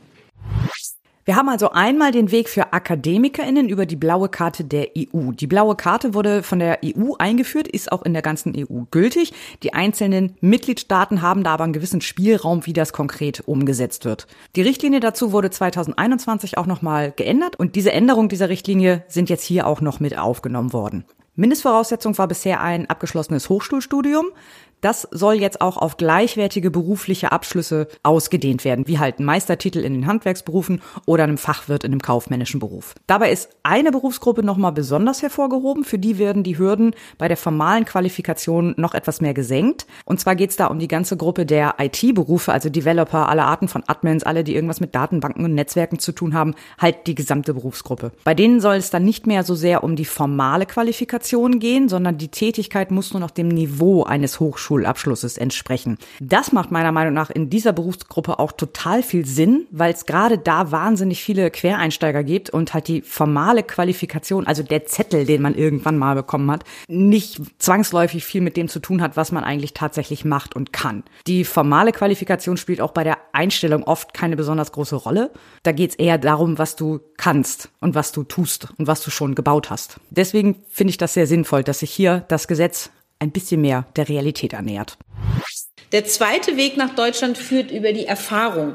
Wir haben also einmal den Weg für AkademikerInnen über die blaue Karte der EU. Die blaue Karte wurde von der EU eingeführt, ist auch in der ganzen EU gültig. Die einzelnen Mitgliedstaaten haben da aber einen gewissen Spielraum, wie das konkret umgesetzt wird. Die Richtlinie dazu wurde 2021 auch nochmal geändert und diese Änderung dieser Richtlinie sind jetzt hier auch noch mit aufgenommen worden. Mindestvoraussetzung war bisher ein abgeschlossenes Hochschulstudium. Das soll jetzt auch auf gleichwertige berufliche Abschlüsse ausgedehnt werden, wie halt ein Meistertitel in den Handwerksberufen oder einem Fachwirt in einem kaufmännischen Beruf. Dabei ist eine Berufsgruppe nochmal besonders hervorgehoben. Für die werden die Hürden bei der formalen Qualifikation noch etwas mehr gesenkt. Und zwar geht es da um die ganze Gruppe der IT-Berufe, also Developer, alle Arten von Admins, alle, die irgendwas mit Datenbanken und Netzwerken zu tun haben, halt die gesamte Berufsgruppe. Bei denen soll es dann nicht mehr so sehr um die formale Qualifikation gehen, sondern die Tätigkeit muss nur noch dem Niveau eines Hochschul Hochschulabschlusses entsprechen. Das macht meiner Meinung nach in dieser Berufsgruppe auch total viel Sinn, weil es gerade da wahnsinnig viele Quereinsteiger gibt und halt die formale Qualifikation, also der Zettel, den man irgendwann mal bekommen hat, nicht zwangsläufig viel mit dem zu tun hat, was man eigentlich tatsächlich macht und kann. Die formale Qualifikation spielt auch bei der Einstellung oft keine besonders große Rolle. Da geht es eher darum, was du kannst und was du tust und was du schon gebaut hast. Deswegen finde ich das sehr sinnvoll, dass sich hier das Gesetz ein bisschen mehr der Realität annähert. Der zweite Weg nach Deutschland führt über die Erfahrung.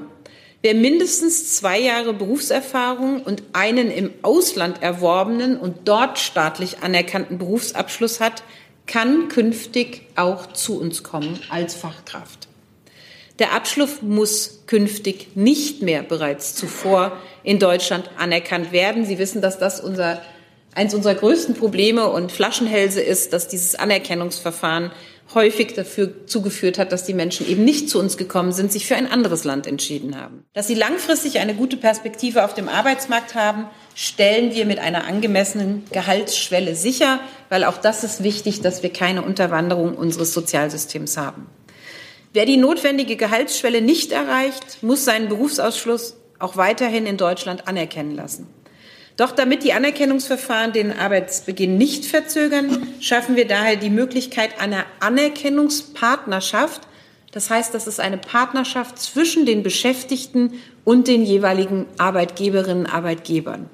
Wer mindestens zwei Jahre Berufserfahrung und einen im Ausland erworbenen und dort staatlich anerkannten Berufsabschluss hat, kann künftig auch zu uns kommen als Fachkraft. Der Abschluss muss künftig nicht mehr bereits zuvor in Deutschland anerkannt werden. Sie wissen, dass das unser Eins unserer größten Probleme und Flaschenhälse ist, dass dieses Anerkennungsverfahren häufig dafür zugeführt hat, dass die Menschen eben nicht zu uns gekommen sind, sich für ein anderes Land entschieden haben. Dass sie langfristig eine gute Perspektive auf dem Arbeitsmarkt haben, stellen wir mit einer angemessenen Gehaltsschwelle sicher, weil auch das ist wichtig, dass wir keine Unterwanderung unseres Sozialsystems haben. Wer die notwendige Gehaltsschwelle nicht erreicht, muss seinen Berufsausschluss auch weiterhin in Deutschland anerkennen lassen. Doch damit die Anerkennungsverfahren den Arbeitsbeginn nicht verzögern, schaffen wir daher die Möglichkeit einer Anerkennungspartnerschaft. Das heißt, das ist eine Partnerschaft zwischen den Beschäftigten und den jeweiligen Arbeitgeberinnen und Arbeitgebern.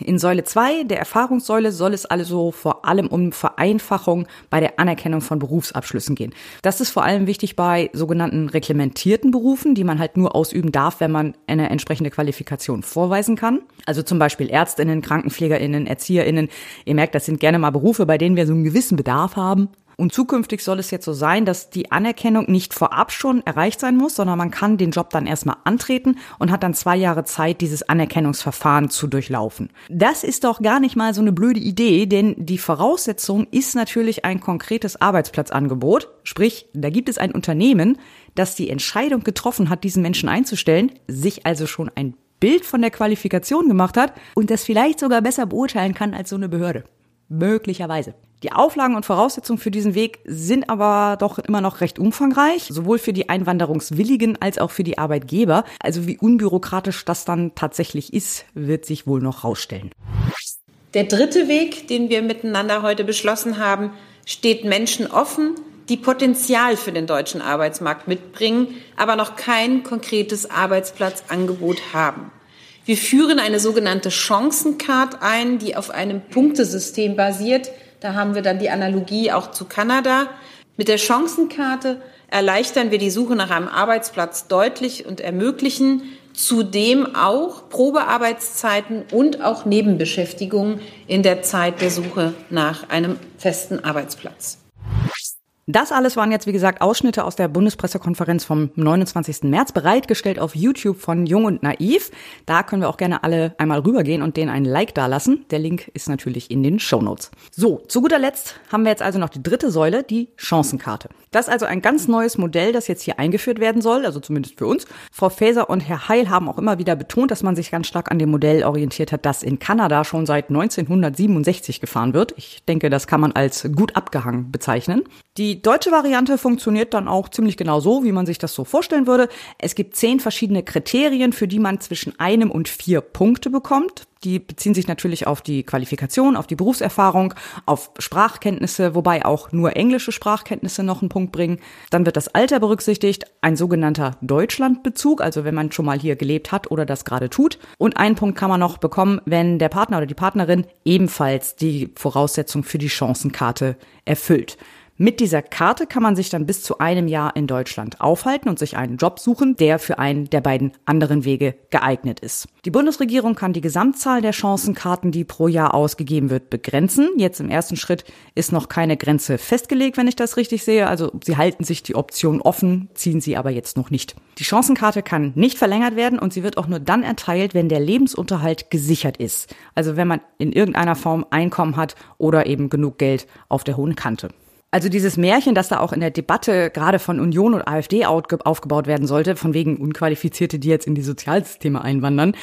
In Säule 2, der Erfahrungssäule, soll es also vor allem um Vereinfachung bei der Anerkennung von Berufsabschlüssen gehen. Das ist vor allem wichtig bei sogenannten reglementierten Berufen, die man halt nur ausüben darf, wenn man eine entsprechende Qualifikation vorweisen kann. Also zum Beispiel Ärztinnen, Krankenpflegerinnen, Erzieherinnen. Ihr merkt, das sind gerne mal Berufe, bei denen wir so einen gewissen Bedarf haben. Und zukünftig soll es jetzt so sein, dass die Anerkennung nicht vorab schon erreicht sein muss, sondern man kann den Job dann erstmal antreten und hat dann zwei Jahre Zeit, dieses Anerkennungsverfahren zu durchlaufen. Das ist doch gar nicht mal so eine blöde Idee, denn die Voraussetzung ist natürlich ein konkretes Arbeitsplatzangebot. Sprich, da gibt es ein Unternehmen, das die Entscheidung getroffen hat, diesen Menschen einzustellen, sich also schon ein Bild von der Qualifikation gemacht hat und das vielleicht sogar besser beurteilen kann als so eine Behörde. Möglicherweise. Die Auflagen und Voraussetzungen für diesen Weg sind aber doch immer noch recht umfangreich, sowohl für die Einwanderungswilligen als auch für die Arbeitgeber. Also wie unbürokratisch das dann tatsächlich ist, wird sich wohl noch rausstellen. Der dritte Weg, den wir miteinander heute beschlossen haben, steht Menschen offen, die Potenzial für den deutschen Arbeitsmarkt mitbringen, aber noch kein konkretes Arbeitsplatzangebot haben. Wir führen eine sogenannte Chancencard ein, die auf einem Punktesystem basiert. Da haben wir dann die Analogie auch zu Kanada. Mit der Chancenkarte erleichtern wir die Suche nach einem Arbeitsplatz deutlich und ermöglichen zudem auch Probearbeitszeiten und auch Nebenbeschäftigungen in der Zeit der Suche nach einem festen Arbeitsplatz. Das alles waren jetzt, wie gesagt, Ausschnitte aus der Bundespressekonferenz vom 29. März, bereitgestellt auf YouTube von Jung und Naiv. Da können wir auch gerne alle einmal rübergehen und denen ein Like dalassen. Der Link ist natürlich in den Show Notes. So, zu guter Letzt haben wir jetzt also noch die dritte Säule, die Chancenkarte. Das ist also ein ganz neues Modell, das jetzt hier eingeführt werden soll, also zumindest für uns. Frau Faeser und Herr Heil haben auch immer wieder betont, dass man sich ganz stark an dem Modell orientiert hat, das in Kanada schon seit 1967 gefahren wird. Ich denke, das kann man als gut abgehangen bezeichnen. Die Die deutsche Variante funktioniert dann auch ziemlich genau so, wie man sich das so vorstellen würde. Es gibt zehn verschiedene Kriterien, für die man zwischen einem und vier Punkte bekommt. Die beziehen sich natürlich auf die Qualifikation, auf die Berufserfahrung, auf Sprachkenntnisse, wobei auch nur englische Sprachkenntnisse noch einen Punkt bringen. Dann wird das Alter berücksichtigt, ein sogenannter Deutschlandbezug, also wenn man schon mal hier gelebt hat oder das gerade tut. Und einen Punkt kann man noch bekommen, wenn der Partner oder die Partnerin ebenfalls die Voraussetzung für die Chancenkarte erfüllt. Mit dieser Karte kann man sich dann bis zu einem Jahr in Deutschland aufhalten und sich einen Job suchen, der für einen der beiden anderen Wege geeignet ist. Die Bundesregierung kann die Gesamtzahl der Chancenkarten, die pro Jahr ausgegeben wird, begrenzen. Jetzt im ersten Schritt ist noch keine Grenze festgelegt, wenn ich das richtig sehe. Also sie halten sich die Option offen, ziehen sie aber jetzt noch nicht. Die Chancenkarte kann nicht verlängert werden und sie wird auch nur dann erteilt, wenn der Lebensunterhalt gesichert ist. Also wenn man in irgendeiner Form Einkommen hat oder eben genug Geld auf der hohen Kante. Also dieses Märchen, das da auch in der Debatte gerade von Union und AfD aufgebaut werden sollte, von wegen Unqualifizierte, die jetzt in die Sozialsysteme einwandern,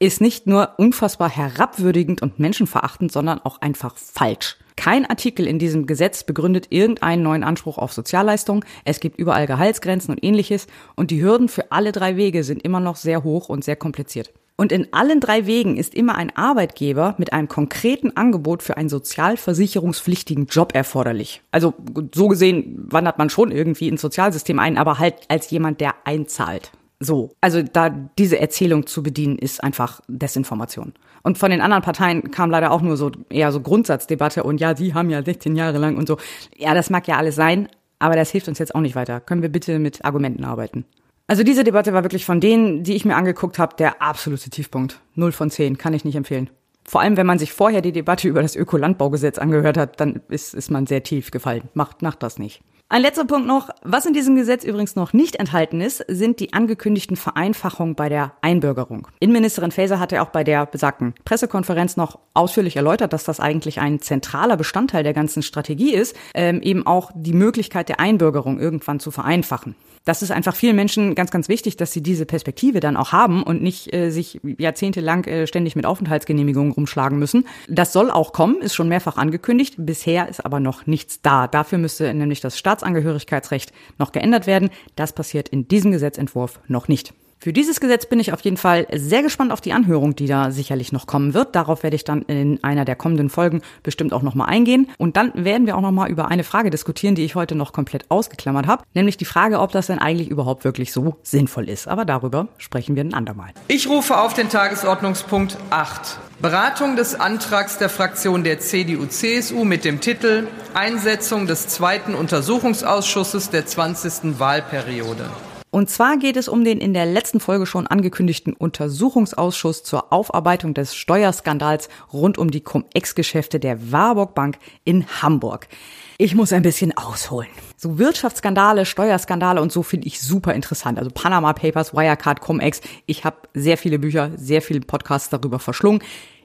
ist nicht nur unfassbar herabwürdigend und menschenverachtend, sondern auch einfach falsch. Kein Artikel in diesem Gesetz begründet irgendeinen neuen Anspruch auf Sozialleistung. Es gibt überall Gehaltsgrenzen und ähnliches. Und die Hürden für alle drei Wege sind immer noch sehr hoch und sehr kompliziert. Und in allen drei Wegen ist immer ein Arbeitgeber mit einem konkreten Angebot für einen sozialversicherungspflichtigen Job erforderlich. Also so gesehen wandert man schon irgendwie ins Sozialsystem ein, aber halt als jemand, der einzahlt. So, also da diese Erzählung zu bedienen, ist einfach Desinformation. Und von den anderen Parteien kam leider auch nur so eher so Grundsatzdebatte und ja, die haben ja 16 Jahre lang und so. Ja, das mag ja alles sein, aber das hilft uns jetzt auch nicht weiter. Können wir bitte mit Argumenten arbeiten? Also diese Debatte war wirklich von denen, die ich mir angeguckt habe, der absolute Tiefpunkt. Null von zehn, kann ich nicht empfehlen. Vor allem, wenn man sich vorher die Debatte über das Ökolandbaugesetz angehört hat, dann ist, ist man sehr tief gefallen. Macht, macht das nicht. Ein letzter Punkt noch. Was in diesem Gesetz übrigens noch nicht enthalten ist, sind die angekündigten Vereinfachungen bei der Einbürgerung. Innenministerin Faeser hatte auch bei der besagten Pressekonferenz noch ausführlich erläutert, dass das eigentlich ein zentraler Bestandteil der ganzen Strategie ist, ähm, eben auch die Möglichkeit der Einbürgerung irgendwann zu vereinfachen das ist einfach vielen Menschen ganz, ganz wichtig, dass sie diese Perspektive dann auch haben und nicht äh, sich jahrzehntelang äh, ständig mit Aufenthaltsgenehmigungen rumschlagen müssen. Das soll auch kommen, ist schon mehrfach angekündigt. Bisher ist aber noch nichts da. Dafür müsste nämlich das Staatsangehörigkeitsrecht noch geändert werden. Das passiert in diesem Gesetzentwurf noch nicht. Für dieses Gesetz bin ich auf jeden Fall sehr gespannt auf die Anhörung, die da sicherlich noch kommen wird. Darauf werde ich dann in einer der kommenden Folgen bestimmt auch nochmal eingehen. Und dann werden wir auch nochmal über eine Frage diskutieren, die ich heute noch komplett ausgeklammert habe. Nämlich die Frage, ob das denn eigentlich überhaupt wirklich so sinnvoll ist. Aber darüber sprechen wir ein andermal. Ich rufe auf den Tagesordnungspunkt 8. Beratung des Antrags der Fraktion der CDU-CSU mit dem Titel Einsetzung des zweiten Untersuchungsausschusses der 20. Wahlperiode. Und zwar geht es um den in der letzten Folge schon angekündigten Untersuchungsausschuss zur Aufarbeitung des Steuerskandals rund um die Cum-Ex-Geschäfte der Warburg Bank in Hamburg. Ich muss ein bisschen ausholen. So Wirtschaftsskandale, Steuerskandale und so finde ich super interessant. Also Panama Papers, Wirecard, Cum-Ex. Ich habe sehr viele Bücher, sehr viele Podcasts darüber verschlungen.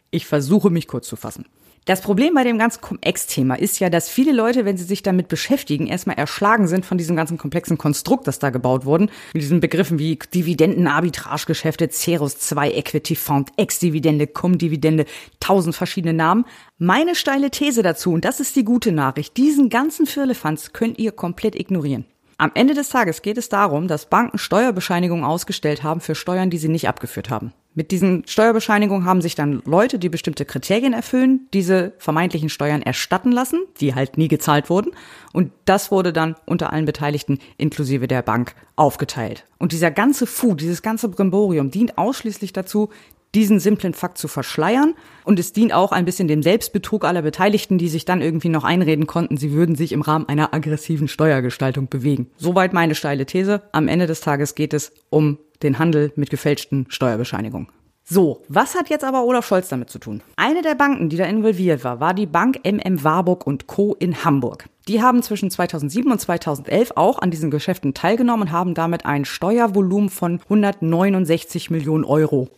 Ich versuche mich kurz zu fassen. Das Problem bei dem ganzen Cum-Ex-Thema ist ja, dass viele Leute, wenn sie sich damit beschäftigen, erstmal erschlagen sind von diesem ganzen komplexen Konstrukt, das da gebaut wurde. Mit diesen Begriffen wie Dividenden, Arbitragegeschäfte, Cerus 2, Equity Fund, Ex-Dividende, Cum-Dividende, tausend verschiedene Namen. Meine steile These dazu, und das ist die gute Nachricht, diesen ganzen Firlefanz könnt ihr komplett ignorieren. Am Ende des Tages geht es darum, dass Banken Steuerbescheinigungen ausgestellt haben für Steuern, die sie nicht abgeführt haben. Mit diesen Steuerbescheinigungen haben sich dann Leute, die bestimmte Kriterien erfüllen, diese vermeintlichen Steuern erstatten lassen, die halt nie gezahlt wurden. Und das wurde dann unter allen Beteiligten inklusive der Bank aufgeteilt. Und dieser ganze Fu, dieses ganze Brimborium dient ausschließlich dazu, diesen simplen Fakt zu verschleiern. Und es dient auch ein bisschen dem Selbstbetrug aller Beteiligten, die sich dann irgendwie noch einreden konnten, sie würden sich im Rahmen einer aggressiven Steuergestaltung bewegen. Soweit meine steile These. Am Ende des Tages geht es um den Handel mit gefälschten Steuerbescheinigungen. So, was hat jetzt aber Olaf Scholz damit zu tun? Eine der Banken, die da involviert war, war die Bank MM Warburg und Co. in Hamburg. Die haben zwischen 2007 und 2011 auch an diesen Geschäften teilgenommen und haben damit ein Steuervolumen von 169 Millionen Euro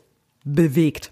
bewegt.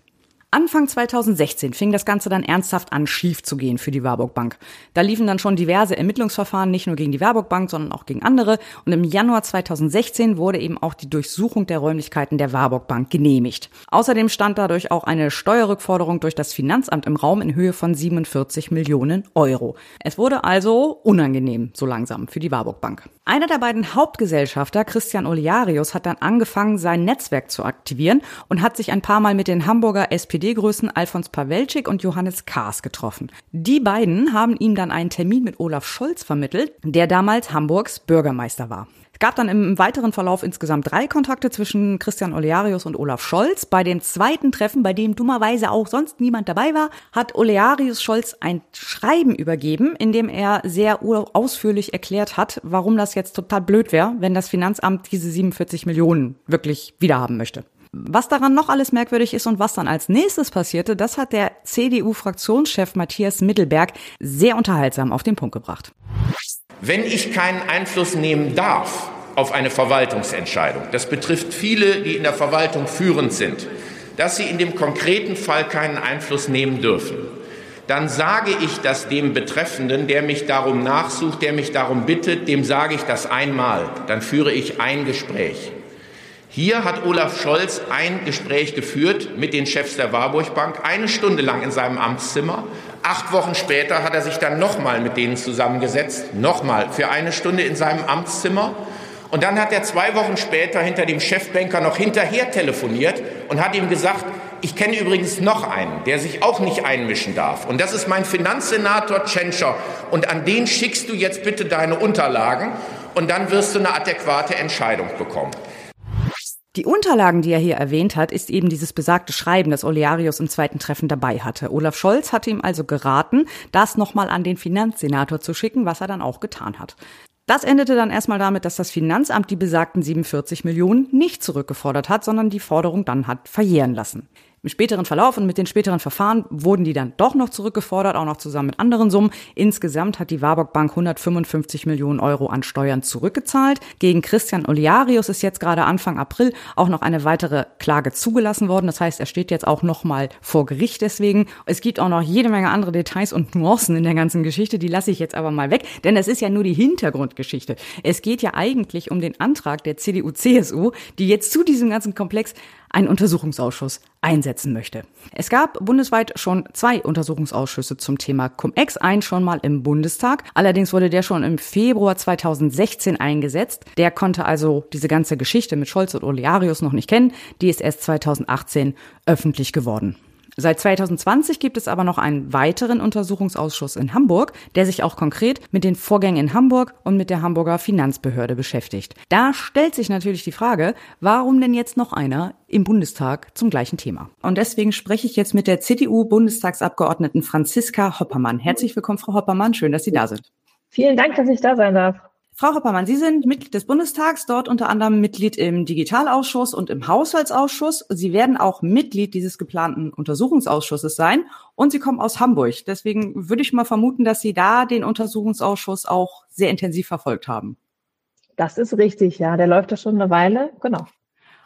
Anfang 2016 fing das Ganze dann ernsthaft an, schief zu gehen für die Warburg Bank. Da liefen dann schon diverse Ermittlungsverfahren, nicht nur gegen die Warburg Bank, sondern auch gegen andere. Und im Januar 2016 wurde eben auch die Durchsuchung der Räumlichkeiten der Warburg Bank genehmigt. Außerdem stand dadurch auch eine Steuerrückforderung durch das Finanzamt im Raum in Höhe von 47 Millionen Euro. Es wurde also unangenehm, so langsam, für die Warburg Bank. Einer der beiden Hauptgesellschafter, Christian Oliarius, hat dann angefangen, sein Netzwerk zu aktivieren und hat sich ein paar Mal mit den Hamburger SPD-Größen Alfons Pawelczyk und Johannes Kahrs getroffen. Die beiden haben ihm dann einen Termin mit Olaf Scholz vermittelt, der damals Hamburgs Bürgermeister war gab dann im weiteren Verlauf insgesamt drei Kontakte zwischen Christian Olearius und Olaf Scholz. Bei dem zweiten Treffen, bei dem dummerweise auch sonst niemand dabei war, hat Olearius Scholz ein Schreiben übergeben, in dem er sehr ausführlich erklärt hat, warum das jetzt total blöd wäre, wenn das Finanzamt diese 47 Millionen wirklich wiederhaben möchte. Was daran noch alles merkwürdig ist und was dann als nächstes passierte, das hat der CDU-Fraktionschef Matthias Mittelberg sehr unterhaltsam auf den Punkt gebracht. Wenn ich keinen Einfluss nehmen darf auf eine Verwaltungsentscheidung, das betrifft viele, die in der Verwaltung führend sind, dass sie in dem konkreten Fall keinen Einfluss nehmen dürfen, dann sage ich das dem Betreffenden, der mich darum nachsucht, der mich darum bittet, dem sage ich das einmal, dann führe ich ein Gespräch. Hier hat Olaf Scholz ein Gespräch geführt mit den Chefs der Warburg Bank, eine Stunde lang in seinem Amtszimmer. Acht Wochen später hat er sich dann nochmal mit denen zusammengesetzt, nochmal für eine Stunde in seinem Amtszimmer. Und dann hat er zwei Wochen später hinter dem Chefbanker noch hinterher telefoniert und hat ihm gesagt, ich kenne übrigens noch einen, der sich auch nicht einmischen darf. Und das ist mein Finanzsenator Tschentscher. Und an den schickst du jetzt bitte deine Unterlagen und dann wirst du eine adäquate Entscheidung bekommen. Die Unterlagen, die er hier erwähnt hat, ist eben dieses besagte Schreiben, das Olearius im zweiten Treffen dabei hatte. Olaf Scholz hatte ihm also geraten, das nochmal an den Finanzsenator zu schicken, was er dann auch getan hat. Das endete dann erstmal damit, dass das Finanzamt die besagten 47 Millionen nicht zurückgefordert hat, sondern die Forderung dann hat verjähren lassen. Im späteren Verlauf und mit den späteren Verfahren wurden die dann doch noch zurückgefordert, auch noch zusammen mit anderen Summen. Insgesamt hat die Warburg Bank 155 Millionen Euro an Steuern zurückgezahlt. Gegen Christian Oliarius ist jetzt gerade Anfang April auch noch eine weitere Klage zugelassen worden. Das heißt, er steht jetzt auch noch mal vor Gericht deswegen. Es gibt auch noch jede Menge andere Details und Nuancen in der ganzen Geschichte. Die lasse ich jetzt aber mal weg, denn es ist ja nur die Hintergrundgeschichte. Es geht ja eigentlich um den Antrag der CDU-CSU, die jetzt zu diesem ganzen Komplex einen Untersuchungsausschuss einsetzen möchte. Es gab bundesweit schon zwei Untersuchungsausschüsse zum Thema Cum-Ex, einen schon mal im Bundestag. Allerdings wurde der schon im Februar 2016 eingesetzt. Der konnte also diese ganze Geschichte mit Scholz und Olearius noch nicht kennen. Die ist erst 2018 öffentlich geworden. Seit 2020 gibt es aber noch einen weiteren Untersuchungsausschuss in Hamburg, der sich auch konkret mit den Vorgängen in Hamburg und mit der Hamburger Finanzbehörde beschäftigt. Da stellt sich natürlich die Frage, warum denn jetzt noch einer im Bundestag zum gleichen Thema? Und deswegen spreche ich jetzt mit der CDU-Bundestagsabgeordneten Franziska Hoppermann. Herzlich willkommen, Frau Hoppermann. Schön, dass Sie da sind. Vielen Dank, dass ich da sein darf. Frau Hoppermann, Sie sind Mitglied des Bundestags, dort unter anderem Mitglied im Digitalausschuss und im Haushaltsausschuss. Sie werden auch Mitglied dieses geplanten Untersuchungsausschusses sein und Sie kommen aus Hamburg. Deswegen würde ich mal vermuten, dass Sie da den Untersuchungsausschuss auch sehr intensiv verfolgt haben. Das ist richtig, ja. Der läuft ja schon eine Weile, genau.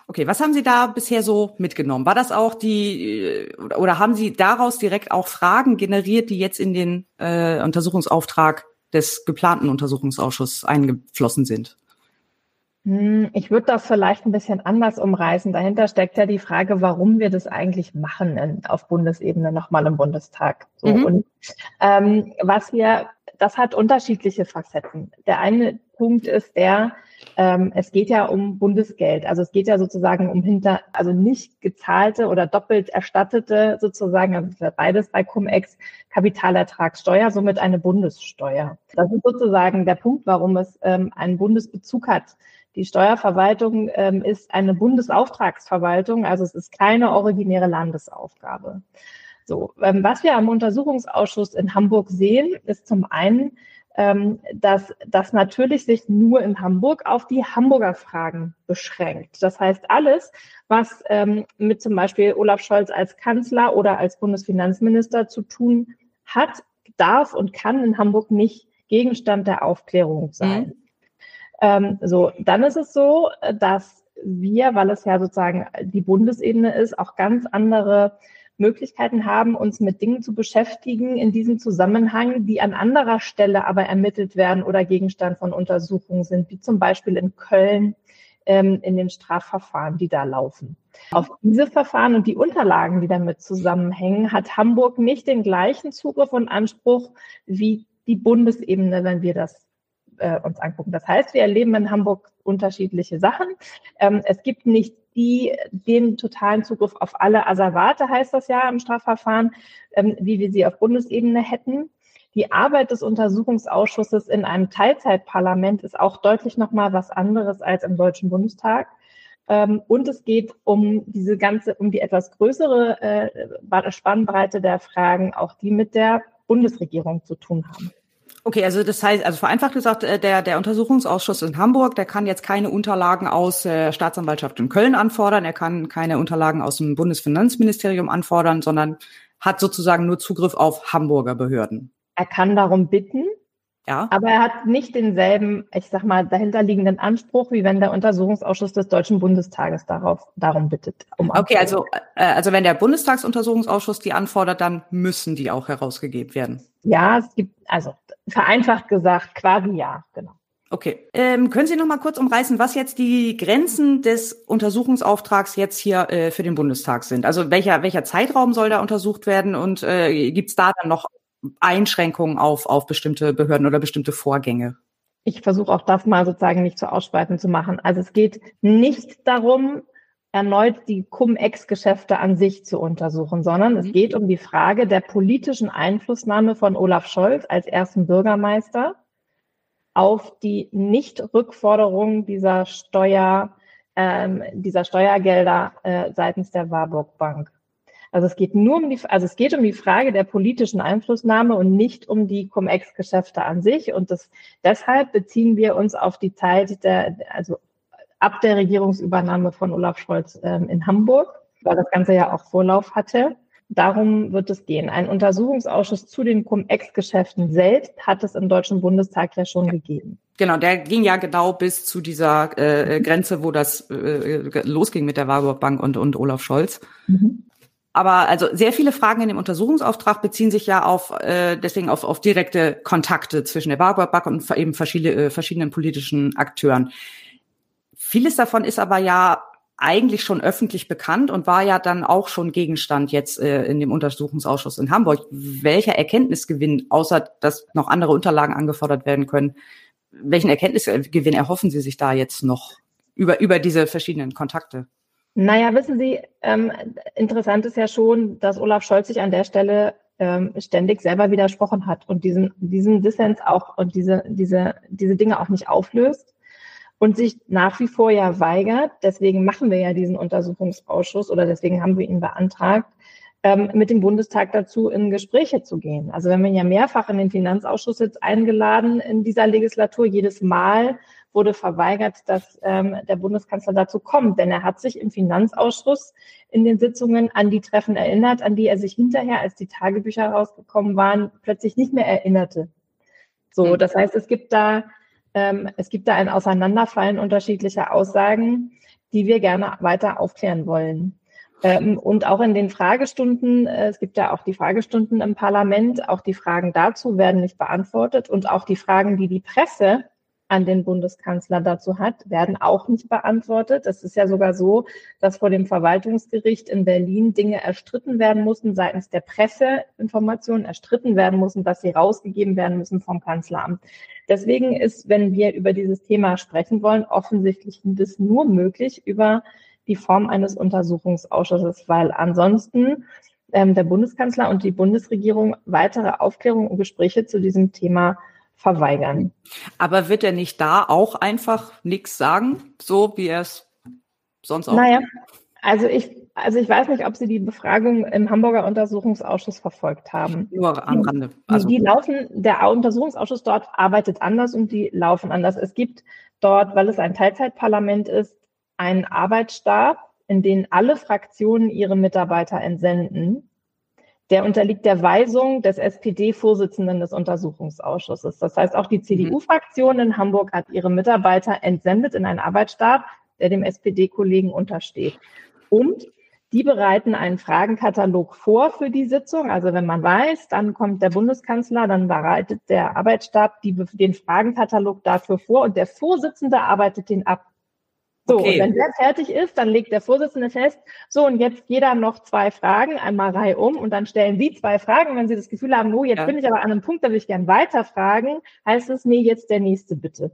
Okay, was haben Sie da bisher so mitgenommen? War das auch die, oder haben Sie daraus direkt auch Fragen generiert, die jetzt in den äh, Untersuchungsauftrag des geplanten Untersuchungsausschusses eingeflossen sind? Hm, ich würde das vielleicht ein bisschen anders umreißen. Dahinter steckt ja die Frage, warum wir das eigentlich machen in, auf Bundesebene nochmal im Bundestag. So. Mhm. Und ähm, was wir, das hat unterschiedliche Facetten. Der eine Punkt ist der, ähm, es geht ja um Bundesgeld. Also es geht ja sozusagen um hinter, also nicht gezahlte oder doppelt erstattete sozusagen, also beides bei Cum-Ex, Kapitalertragssteuer, somit eine Bundessteuer. Das ist sozusagen der Punkt, warum es ähm, einen Bundesbezug hat. Die Steuerverwaltung ähm, ist eine Bundesauftragsverwaltung, also es ist keine originäre Landesaufgabe. So, ähm, was wir am Untersuchungsausschuss in Hamburg sehen, ist zum einen, dass das natürlich sich nur in Hamburg auf die Hamburger Fragen beschränkt. Das heißt, alles, was ähm, mit zum Beispiel Olaf Scholz als Kanzler oder als Bundesfinanzminister zu tun hat, darf und kann in Hamburg nicht Gegenstand der Aufklärung sein. Mhm. Ähm, so, dann ist es so, dass wir, weil es ja sozusagen die Bundesebene ist, auch ganz andere Möglichkeiten haben, uns mit Dingen zu beschäftigen in diesem Zusammenhang, die an anderer Stelle aber ermittelt werden oder Gegenstand von Untersuchungen sind, wie zum Beispiel in Köln ähm, in den Strafverfahren, die da laufen. Auf diese Verfahren und die Unterlagen, die damit zusammenhängen, hat Hamburg nicht den gleichen Zugriff und Anspruch wie die Bundesebene, wenn wir das äh, uns angucken. Das heißt, wir erleben in Hamburg unterschiedliche Sachen. Ähm, es gibt nicht die den totalen Zugriff auf alle Asservate, heißt das ja im Strafverfahren, ähm, wie wir sie auf Bundesebene hätten. Die Arbeit des Untersuchungsausschusses in einem Teilzeitparlament ist auch deutlich nochmal was anderes als im Deutschen Bundestag. Ähm, und es geht um diese ganze, um die etwas größere äh, Spannbreite der Fragen, auch die mit der Bundesregierung zu tun haben. Okay, also das heißt, also vereinfacht gesagt, äh, der, der Untersuchungsausschuss in Hamburg, der kann jetzt keine Unterlagen aus der Staatsanwaltschaft in Köln anfordern, er kann keine Unterlagen aus dem Bundesfinanzministerium anfordern, sondern hat sozusagen nur Zugriff auf Hamburger Behörden. Er kann darum bitten, ja. Aber er hat nicht denselben, ich sag mal, dahinterliegenden Anspruch, wie wenn der Untersuchungsausschuss des Deutschen Bundestages darauf, darum bittet. Um okay, also, äh, also wenn der Bundestagsuntersuchungsausschuss die anfordert, dann müssen die auch herausgegeben werden. Ja, es gibt, also vereinfacht gesagt, quasi ja, genau. Okay. Ähm, können Sie noch mal kurz umreißen, was jetzt die Grenzen des Untersuchungsauftrags jetzt hier äh, für den Bundestag sind? Also welcher, welcher Zeitraum soll da untersucht werden und äh, gibt es da dann noch Einschränkungen auf, auf bestimmte Behörden oder bestimmte Vorgänge? Ich versuche auch das mal sozusagen nicht zu ausschweifend zu machen. Also es geht nicht darum, erneut die Cum-Ex-Geschäfte an sich zu untersuchen, sondern mhm. es geht um die Frage der politischen Einflussnahme von Olaf Scholz als ersten Bürgermeister auf die Nichtrückforderung dieser Steuer, ähm, dieser Steuergelder äh, seitens der Warburg Bank. Also es geht nur um die, also es geht um die Frage der politischen Einflussnahme und nicht um die Cum-Ex-Geschäfte an sich. Und das, deshalb beziehen wir uns auf die Zeit der, also ab der Regierungsübernahme von Olaf Scholz ähm, in Hamburg, weil das Ganze ja auch Vorlauf hatte. Darum wird es gehen. Ein Untersuchungsausschuss zu den Cum-Ex-Geschäften selbst hat es im Deutschen Bundestag ja schon gegeben. Genau, der ging ja genau bis zu dieser äh, Grenze, wo das äh, losging mit der Warburg Bank und, und Olaf Scholz. Mhm. Aber also sehr viele Fragen in dem Untersuchungsauftrag beziehen sich ja auf äh, deswegen auf, auf direkte Kontakte zwischen der Barbara Back und eben verschiedene, äh, verschiedenen politischen Akteuren. Vieles davon ist aber ja eigentlich schon öffentlich bekannt und war ja dann auch schon Gegenstand jetzt äh, in dem Untersuchungsausschuss in Hamburg. Welcher Erkenntnisgewinn, außer dass noch andere Unterlagen angefordert werden können, welchen Erkenntnisgewinn erhoffen Sie sich da jetzt noch über, über diese verschiedenen Kontakte? Naja, wissen Sie, ähm, interessant ist ja schon, dass Olaf Scholz sich an der Stelle ähm, ständig selber widersprochen hat und diesen, diesen Dissens auch und diese, diese, diese Dinge auch nicht auflöst und sich nach wie vor ja weigert. Deswegen machen wir ja diesen Untersuchungsausschuss oder deswegen haben wir ihn beantragt, ähm, mit dem Bundestag dazu in Gespräche zu gehen. Also wenn wir ja mehrfach in den Finanzausschuss jetzt eingeladen in dieser Legislatur, jedes Mal wurde verweigert, dass ähm, der Bundeskanzler dazu kommt. Denn er hat sich im Finanzausschuss in den Sitzungen an die Treffen erinnert, an die er sich hinterher, als die Tagebücher rausgekommen waren, plötzlich nicht mehr erinnerte. So, hm. das heißt, es gibt da, ähm, es gibt da ein Auseinanderfallen unterschiedlicher Aussagen, die wir gerne weiter aufklären wollen. Ähm, und auch in den Fragestunden, äh, es gibt ja auch die Fragestunden im Parlament, auch die Fragen dazu werden nicht beantwortet und auch die Fragen, die die Presse an den Bundeskanzler dazu hat, werden auch nicht beantwortet. Es ist ja sogar so, dass vor dem Verwaltungsgericht in Berlin Dinge erstritten werden mussten seitens der Presseinformationen, erstritten werden mussten, dass sie rausgegeben werden müssen vom Kanzleramt. Deswegen ist, wenn wir über dieses Thema sprechen wollen, offensichtlich das nur möglich über die Form eines Untersuchungsausschusses, weil ansonsten ähm, der Bundeskanzler und die Bundesregierung weitere Aufklärung und Gespräche zu diesem Thema verweigern. Aber wird er nicht da auch einfach nichts sagen, so wie er es sonst auch? Naja, also ich, also ich weiß nicht, ob Sie die Befragung im Hamburger Untersuchungsausschuss verfolgt haben. Nur am Rande. Also die laufen, der Untersuchungsausschuss dort arbeitet anders und die laufen anders. Es gibt dort, weil es ein Teilzeitparlament ist, einen Arbeitsstab, in den alle Fraktionen ihre Mitarbeiter entsenden der unterliegt der Weisung des SPD-Vorsitzenden des Untersuchungsausschusses. Das heißt, auch die CDU-Fraktion in Hamburg hat ihre Mitarbeiter entsendet in einen Arbeitsstab, der dem SPD-Kollegen untersteht. Und Die bereiten einen Fragenkatalog vor für die Sitzung. Also wenn man weiß, dann kommt der Bundeskanzler, dann bereitet der Arbeitsstab die, den Fragenkatalog dafür vor und der Vorsitzende arbeitet den ab. So, okay. und wenn der fertig ist, dann legt der Vorsitzende fest, so und jetzt jeder noch zwei Fragen, einmal Reihe um und dann stellen Sie zwei Fragen. Wenn Sie das Gefühl haben, oh, jetzt ja. bin ich aber an einem Punkt, da will ich gern weiterfragen, heißt es, nee, jetzt der nächste bitte.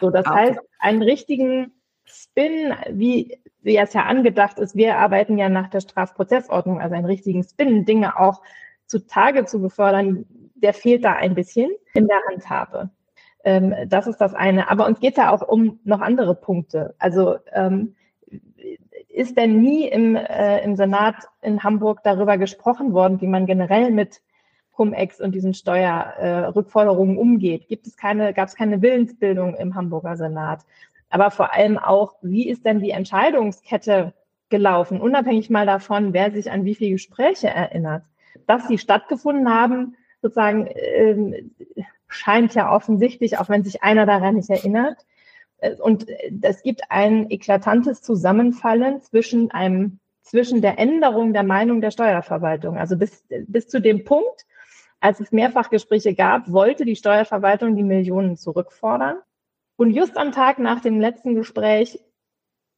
So, das okay. heißt, einen richtigen Spin, wie, wie es ja angedacht ist, wir arbeiten ja nach der Strafprozessordnung, also einen richtigen Spin, Dinge auch zutage zu befördern, der fehlt da ein bisschen in der Handhabe. Ähm, das ist das eine. Aber uns geht ja auch um noch andere Punkte. Also ähm, ist denn nie im, äh, im Senat in Hamburg darüber gesprochen worden, wie man generell mit Cum-Ex und diesen Steuerrückforderungen äh, umgeht? Gibt es keine, gab es keine Willensbildung im Hamburger Senat? Aber vor allem auch, wie ist denn die Entscheidungskette gelaufen, unabhängig mal davon, wer sich an wie viele Gespräche erinnert? Dass sie stattgefunden haben, sozusagen, ähm, scheint ja offensichtlich, auch wenn sich einer daran nicht erinnert. Äh, und es gibt ein eklatantes Zusammenfallen zwischen einem, zwischen der Änderung der Meinung der Steuerverwaltung. Also bis, bis zu dem Punkt, als es Mehrfachgespräche gab, wollte die Steuerverwaltung die Millionen zurückfordern. Und just am Tag nach dem letzten Gespräch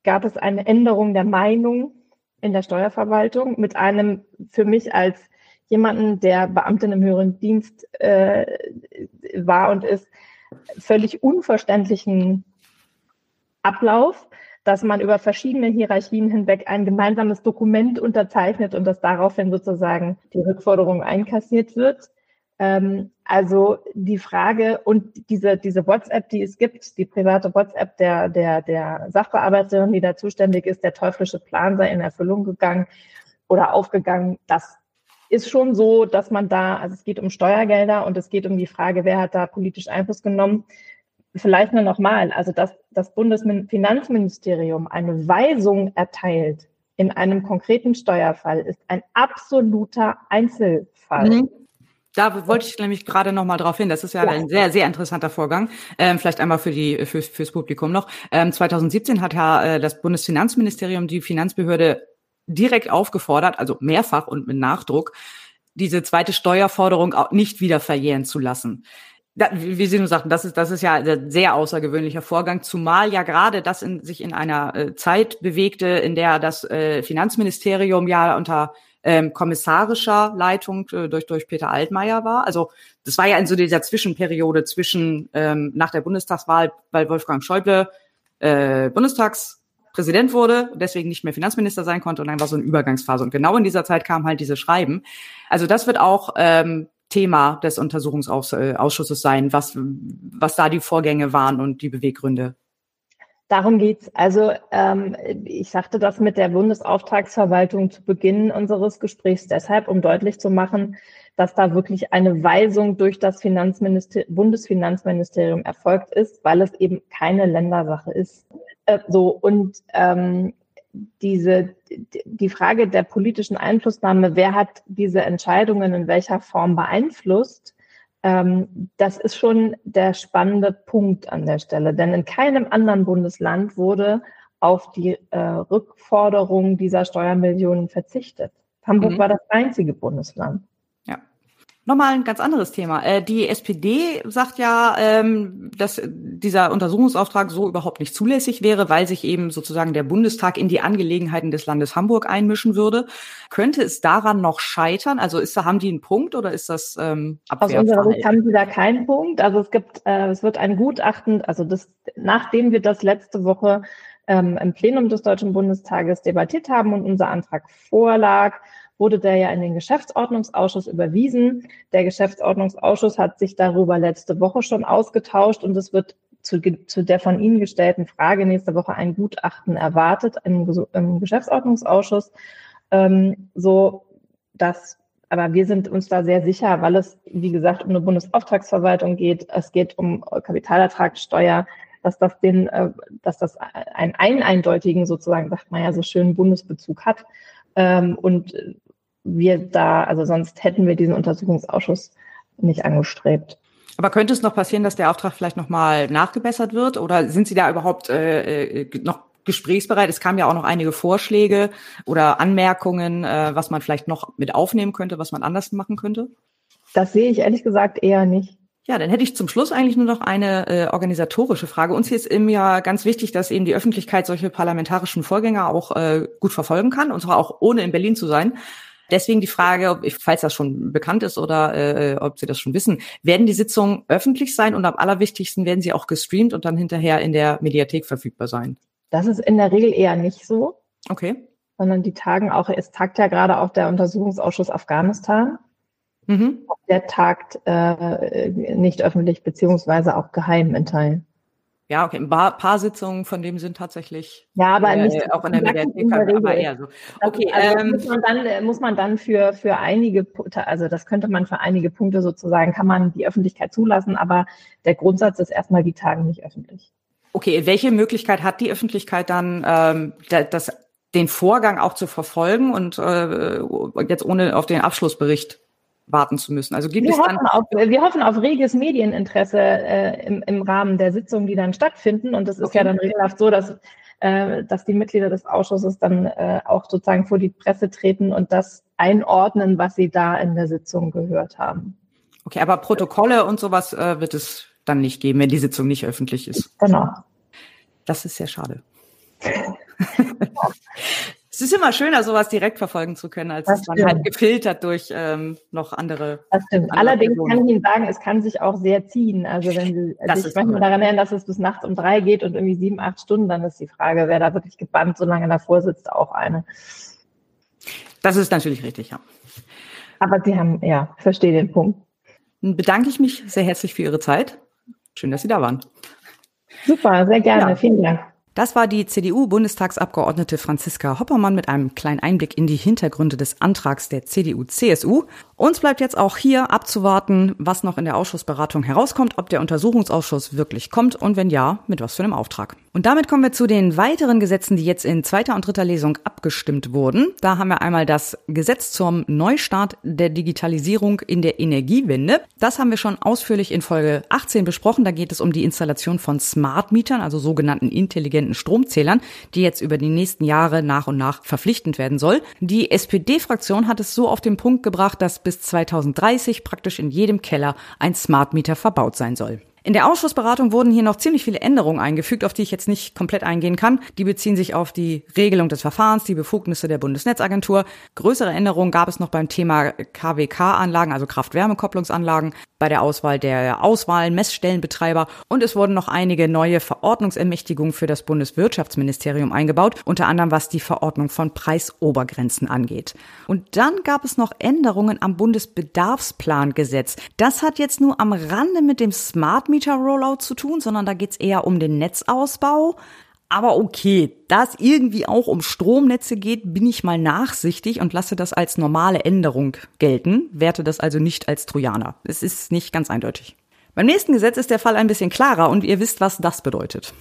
gab es eine Änderung der Meinung in der Steuerverwaltung mit einem für mich als jemanden, der Beamtin im höheren Dienst äh, war und ist, völlig unverständlichen Ablauf, dass man über verschiedene Hierarchien hinweg ein gemeinsames Dokument unterzeichnet und dass daraufhin sozusagen die Rückforderung einkassiert wird. Ähm, also die Frage und diese, diese WhatsApp, die es gibt, die private WhatsApp der, der, der Sachbearbeiterin, die da zuständig ist, der teuflische Plan sei in Erfüllung gegangen oder aufgegangen, das ist schon so, dass man da, also es geht um Steuergelder und es geht um die Frage, wer hat da politisch Einfluss genommen. Vielleicht nur nochmal, also dass das Bundesfinanzministerium eine Weisung erteilt in einem konkreten Steuerfall, ist ein absoluter Einzelfall. Mhm. Da wollte ich nämlich gerade noch mal drauf hin. Das ist ja, ja, ein sehr, sehr interessanter Vorgang. Ähm, vielleicht einmal für die für, fürs Publikum noch. Ähm, 2017 hat ja äh, das Bundesfinanzministerium die Finanzbehörde direkt aufgefordert, also mehrfach und mit Nachdruck, diese zweite Steuerforderung auch nicht wieder verjähren zu lassen. Da, wie Sie nur sagten, das ist, das ist ja ein sehr außergewöhnlicher Vorgang, zumal ja gerade das in, sich in einer äh, Zeit bewegte, in der das äh, Finanzministerium ja unter ähm, kommissarischer Leitung äh, durch, durch Peter Altmaier war. Also das war ja in so dieser Zwischenperiode zwischen ähm, nach der Bundestagswahl, weil Wolfgang Schäuble äh, Bundestags Präsident wurde, deswegen nicht mehr Finanzminister sein konnte und dann war so eine Übergangsphase. Und genau in dieser Zeit kam halt diese Schreiben. Also das wird auch ähm, Thema des Untersuchungsausschusses sein, was, was da die Vorgänge waren und die Beweggründe. Darum geht's. Also ähm, ich sagte das mit der Bundesauftragsverwaltung zu Beginn unseres Gesprächs deshalb, um deutlich zu machen, dass da wirklich eine Weisung durch das Finanzminister Bundesfinanzministerium erfolgt ist, weil es eben keine Ländersache ist. Äh, so, und ähm, diese, die Frage der politischen Einflussnahme, wer hat diese Entscheidungen in welcher Form beeinflusst, ähm, das ist schon der spannende Punkt an der Stelle. Denn in keinem anderen Bundesland wurde auf die äh, Rückforderung dieser Steuermillionen verzichtet. Hamburg mhm. war das einzige Bundesland. Nochmal ein ganz anderes Thema. Äh, die SPD sagt ja, ähm, dass dieser Untersuchungsauftrag so überhaupt nicht zulässig wäre, weil sich eben sozusagen der Bundestag in die Angelegenheiten des Landes Hamburg einmischen würde. Könnte es daran noch scheitern? Also ist da, haben die einen Punkt oder ist das ähm, Aus unserer Sicht haben sie da keinen Punkt. Also es gibt, äh, es wird ein Gutachten, also das, nachdem wir das letzte Woche ähm, im Plenum des Deutschen Bundestages debattiert haben und unser Antrag vorlag, wurde der ja in den Geschäftsordnungsausschuss überwiesen. Der Geschäftsordnungsausschuss hat sich darüber letzte Woche schon ausgetauscht und es wird zu, zu der von Ihnen gestellten Frage nächste Woche ein Gutachten erwartet im, im Geschäftsordnungsausschuss. Ähm, so dass, aber wir sind uns da sehr sicher, weil es, wie gesagt, um eine Bundesauftragsverwaltung geht. Es geht um Kapitalertragssteuer, dass das den, äh, dass das einen, eindeutigen sozusagen, sagt man ja so schön, Bundesbezug hat. Ähm, und wir da, also sonst hätten wir diesen Untersuchungsausschuss nicht angestrebt. Aber könnte es noch passieren, dass der Auftrag vielleicht nochmal nachgebessert wird? Oder sind Sie da überhaupt äh, äh, noch gesprächsbereit. Es kamen ja auch noch einige Vorschläge oder Anmerkungen, äh, was man vielleicht noch mit aufnehmen könnte, was man anders machen könnte. Das sehe ich ehrlich gesagt eher nicht. Ja, dann hätte ich zum Schluss eigentlich nur noch eine äh, organisatorische Frage. Uns hier ist eben ja ganz wichtig, dass eben die Öffentlichkeit solche parlamentarischen Vorgänge auch äh, gut verfolgen kann, und zwar auch ohne in Berlin zu sein. Deswegen die Frage, ob, falls das schon bekannt ist oder äh, ob Sie das schon wissen, werden die Sitzungen öffentlich sein und am allerwichtigsten werden sie auch gestreamt und dann hinterher in der Mediathek verfügbar sein? Das ist in der Regel eher nicht so. Okay. Sondern die tagen auch, es tagt ja gerade auch der Untersuchungsausschuss Afghanistan. Mhm. Der tagt äh, nicht öffentlich beziehungsweise auch geheim in Teilen. Ja, okay. Ein paar, paar Sitzungen von dem sind tatsächlich ja, aber äh, nicht auch in der Mediathek, aber eher so. Okay, also, also ähm, muss man dann muss man dann für für einige also das könnte man für einige Punkte sozusagen kann man die Öffentlichkeit zulassen, aber der Grundsatz ist erstmal die Tagen nicht öffentlich. Okay, welche Möglichkeit hat die Öffentlichkeit dann, ähm, das, den Vorgang auch zu verfolgen und äh, jetzt ohne auf den Abschlussbericht warten zu müssen. Also gibt wir es dann auf, wir hoffen auf reges Medieninteresse äh, im, im Rahmen der Sitzungen, die dann stattfinden. Und das ist okay. ja dann regelhaft so, dass, äh, dass die Mitglieder des Ausschusses dann äh, auch sozusagen vor die Presse treten und das einordnen, was sie da in der Sitzung gehört haben. Okay, aber Protokolle und sowas äh, wird es dann nicht geben, wenn die Sitzung nicht öffentlich ist. Genau. Das ist sehr schade. Es ist immer schöner, sowas direkt verfolgen zu können, als das es dann halt gefiltert durch ähm, noch andere. Das stimmt. Andere Allerdings Personen. kann ich Ihnen sagen, es kann sich auch sehr ziehen. Also wenn Sie also sich manchmal daran erinnern, dass es bis nachts um drei geht und irgendwie sieben, acht Stunden, dann ist die Frage, wer da wirklich gebannt so lange davor sitzt, auch eine. Das ist natürlich richtig, ja. Aber Sie haben, ja, verstehe den Punkt. Dann bedanke ich mich sehr herzlich für Ihre Zeit. Schön, dass Sie da waren. Super, sehr gerne. Ja. Vielen Dank. Das war die CDU-Bundestagsabgeordnete Franziska Hoppermann mit einem kleinen Einblick in die Hintergründe des Antrags der CDU-CSU. Uns bleibt jetzt auch hier abzuwarten, was noch in der Ausschussberatung herauskommt, ob der Untersuchungsausschuss wirklich kommt und wenn ja, mit was für einem Auftrag. Und damit kommen wir zu den weiteren Gesetzen, die jetzt in zweiter und dritter Lesung abgestimmt wurden. Da haben wir einmal das Gesetz zum Neustart der Digitalisierung in der Energiewende. Das haben wir schon ausführlich in Folge 18 besprochen. Da geht es um die Installation von Smart Mietern, also sogenannten intelligenten Stromzählern, die jetzt über die nächsten Jahre nach und nach verpflichtend werden soll. Die SPD-Fraktion hat es so auf den Punkt gebracht, dass bis 2030 praktisch in jedem Keller ein Smart Meter verbaut sein soll. In der Ausschussberatung wurden hier noch ziemlich viele Änderungen eingefügt, auf die ich jetzt nicht komplett eingehen kann. Die beziehen sich auf die Regelung des Verfahrens, die Befugnisse der Bundesnetzagentur. Größere Änderungen gab es noch beim Thema KWK-Anlagen, also Kraft-Wärme-Kopplungsanlagen, bei der Auswahl der Auswahl Messstellenbetreiber und es wurden noch einige neue Verordnungsermächtigungen für das Bundeswirtschaftsministerium eingebaut, unter anderem was die Verordnung von Preisobergrenzen angeht. Und dann gab es noch Änderungen am Bundesbedarfsplangesetz. Das hat jetzt nur am Rande mit dem Smart Meter Rollout zu tun, sondern da geht es eher um den Netzausbau. Aber okay, da es irgendwie auch um Stromnetze geht, bin ich mal nachsichtig und lasse das als normale Änderung gelten, werte das also nicht als Trojaner. Es ist nicht ganz eindeutig. Beim nächsten Gesetz ist der Fall ein bisschen klarer und ihr wisst, was das bedeutet.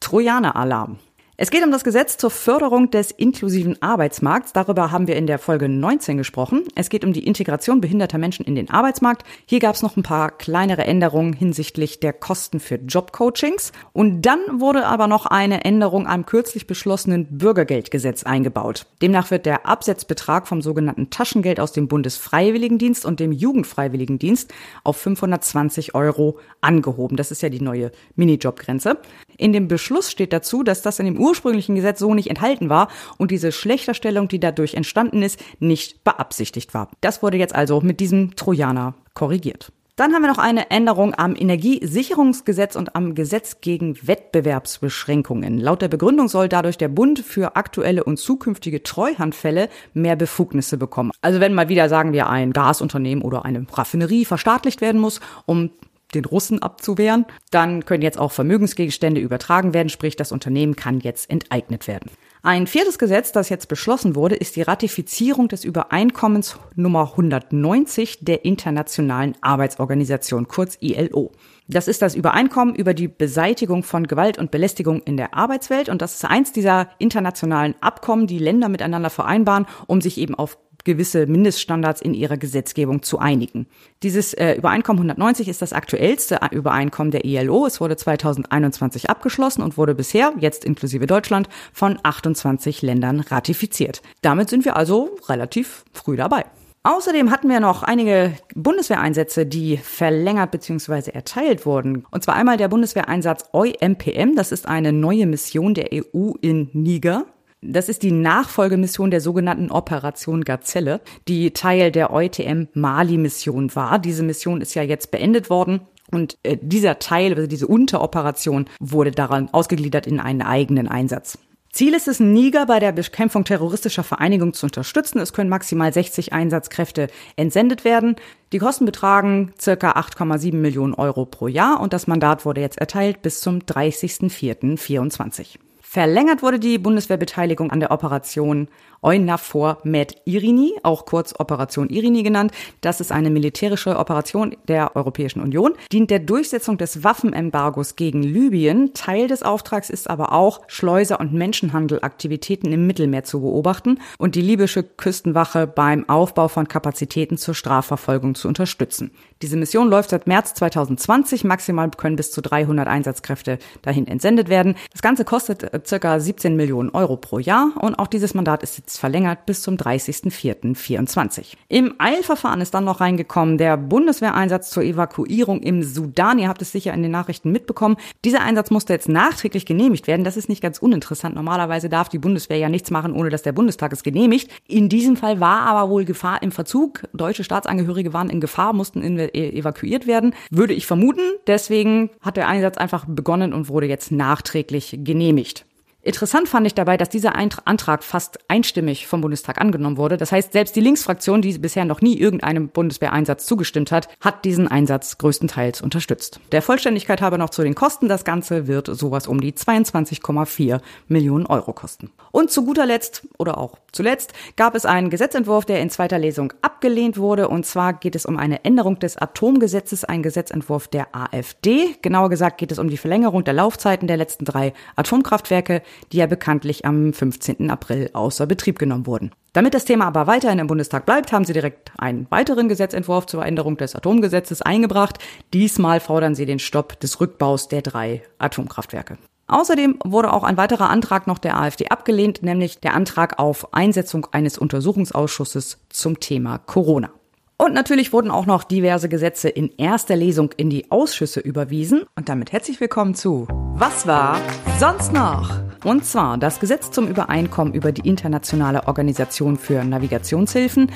Trojaner-Alarm. Es geht um das Gesetz zur Förderung des inklusiven Arbeitsmarkts. Darüber haben wir in der Folge 19 gesprochen. Es geht um die Integration behinderter Menschen in den Arbeitsmarkt. Hier gab es noch ein paar kleinere Änderungen hinsichtlich der Kosten für Jobcoachings. Und dann wurde aber noch eine Änderung am kürzlich beschlossenen Bürgergeldgesetz eingebaut. Demnach wird der Absetzbetrag vom sogenannten Taschengeld aus dem Bundesfreiwilligendienst und dem Jugendfreiwilligendienst auf 520 Euro angehoben. Das ist ja die neue Minijobgrenze. In dem Beschluss steht dazu, dass das in dem ursprünglichen Gesetz so nicht enthalten war und diese Schlechterstellung, die dadurch entstanden ist, nicht beabsichtigt war. Das wurde jetzt also mit diesem Trojaner korrigiert. Dann haben wir noch eine Änderung am Energiesicherungsgesetz und am Gesetz gegen Wettbewerbsbeschränkungen. Laut der Begründung soll dadurch der Bund für aktuelle und zukünftige Treuhandfälle mehr Befugnisse bekommen. Also wenn mal wieder, sagen wir, ein Gasunternehmen oder eine Raffinerie verstaatlicht werden muss, um den Russen abzuwehren. Dann können jetzt auch Vermögensgegenstände übertragen werden, sprich das Unternehmen kann jetzt enteignet werden. Ein viertes Gesetz, das jetzt beschlossen wurde, ist die Ratifizierung des Übereinkommens Nummer 190 der Internationalen Arbeitsorganisation, kurz ILO. Das ist das Übereinkommen über die Beseitigung von Gewalt und Belästigung in der Arbeitswelt und das ist eins dieser internationalen Abkommen, die Länder miteinander vereinbaren, um sich eben auf gewisse Mindeststandards in ihrer Gesetzgebung zu einigen. Dieses äh, Übereinkommen 190 ist das aktuellste Übereinkommen der ILO. Es wurde 2021 abgeschlossen und wurde bisher, jetzt inklusive Deutschland, von 28 Ländern ratifiziert. Damit sind wir also relativ früh dabei. Außerdem hatten wir noch einige Bundeswehreinsätze, die verlängert bzw. erteilt wurden. Und zwar einmal der Bundeswehreinsatz EUMPM. Das ist eine neue Mission der EU in Niger. Das ist die Nachfolgemission der sogenannten Operation Gazelle, die Teil der EUTM Mali-Mission war. Diese Mission ist ja jetzt beendet worden. Und äh, dieser Teil, also diese Unteroperation, wurde daran ausgegliedert in einen eigenen Einsatz. Ziel ist es, Niger bei der Bekämpfung terroristischer Vereinigung zu unterstützen. Es können maximal 60 Einsatzkräfte entsendet werden. Die Kosten betragen circa 8,7 Millionen Euro pro Jahr und das Mandat wurde jetzt erteilt bis zum 30.04.24. Verlängert wurde die Bundeswehrbeteiligung an der Operation EUNAVFOR Med Irini, auch kurz Operation Irini genannt. Das ist eine militärische Operation der Europäischen Union, dient der Durchsetzung des Waffenembargos gegen Libyen. Teil des Auftrags ist aber auch, Schleuser- und Menschenhandelaktivitäten im Mittelmeer zu beobachten und die libysche Küstenwache beim Aufbau von Kapazitäten zur Strafverfolgung zu unterstützen. Diese Mission läuft seit März 2020. Maximal können bis zu 300 Einsatzkräfte dahin entsendet werden. Das Ganze kostet äh, circa 17 Millionen Euro pro Jahr und auch dieses Mandat ist jetzt verlängert bis zum 30.04.24. Im Eilverfahren ist dann noch reingekommen der Bundeswehreinsatz zur Evakuierung im Sudan. Ihr habt es sicher in den Nachrichten mitbekommen. Dieser Einsatz musste jetzt nachträglich genehmigt werden. Das ist nicht ganz uninteressant. Normalerweise darf die Bundeswehr ja nichts machen, ohne dass der Bundestag es genehmigt. In diesem Fall war aber wohl Gefahr im Verzug. Deutsche Staatsangehörige waren in Gefahr, mussten evakuiert werden, würde ich vermuten. Deswegen hat der Einsatz einfach begonnen und wurde jetzt nachträglich genehmigt. Interessant fand ich dabei, dass dieser Antrag fast einstimmig vom Bundestag angenommen wurde. Das heißt, selbst die Linksfraktion, die bisher noch nie irgendeinem Bundeswehreinsatz zugestimmt hat, hat diesen Einsatz größtenteils unterstützt. Der Vollständigkeit habe noch zu den Kosten. Das Ganze wird sowas um die 22,4 Millionen Euro kosten. Und zu guter Letzt oder auch zuletzt gab es einen Gesetzentwurf, der in zweiter Lesung abgelehnt wurde. Und zwar geht es um eine Änderung des Atomgesetzes, ein Gesetzentwurf der AfD. Genauer gesagt geht es um die Verlängerung der Laufzeiten der letzten drei Atomkraftwerke die ja bekanntlich am 15. April außer Betrieb genommen wurden. Damit das Thema aber weiterhin im Bundestag bleibt, haben sie direkt einen weiteren Gesetzentwurf zur Änderung des Atomgesetzes eingebracht. Diesmal fordern sie den Stopp des Rückbaus der drei Atomkraftwerke. Außerdem wurde auch ein weiterer Antrag noch der AfD abgelehnt, nämlich der Antrag auf Einsetzung eines Untersuchungsausschusses zum Thema Corona. Und natürlich wurden auch noch diverse Gesetze in erster Lesung in die Ausschüsse überwiesen. Und damit herzlich willkommen zu Was war sonst noch? Und zwar das Gesetz zum Übereinkommen über die Internationale Organisation für Navigationshilfen,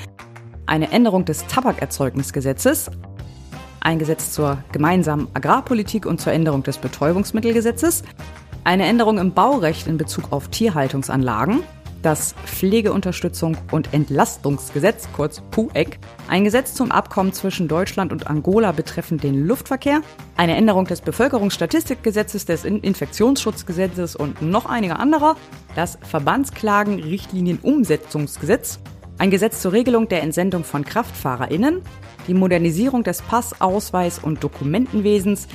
eine Änderung des Tabakerzeugnisgesetzes, ein Gesetz zur gemeinsamen Agrarpolitik und zur Änderung des Betäubungsmittelgesetzes, eine Änderung im Baurecht in Bezug auf Tierhaltungsanlagen, das Pflegeunterstützung und Entlastungsgesetz, kurz PUEC, ein Gesetz zum Abkommen zwischen Deutschland und Angola betreffend den Luftverkehr, eine Änderung des Bevölkerungsstatistikgesetzes, des Infektionsschutzgesetzes und noch einige anderer, das Verbandsklagen-Richtlinienumsetzungsgesetz, ein Gesetz zur Regelung der Entsendung von KraftfahrerInnen, die Modernisierung des Pass-, Ausweis- und Dokumentenwesens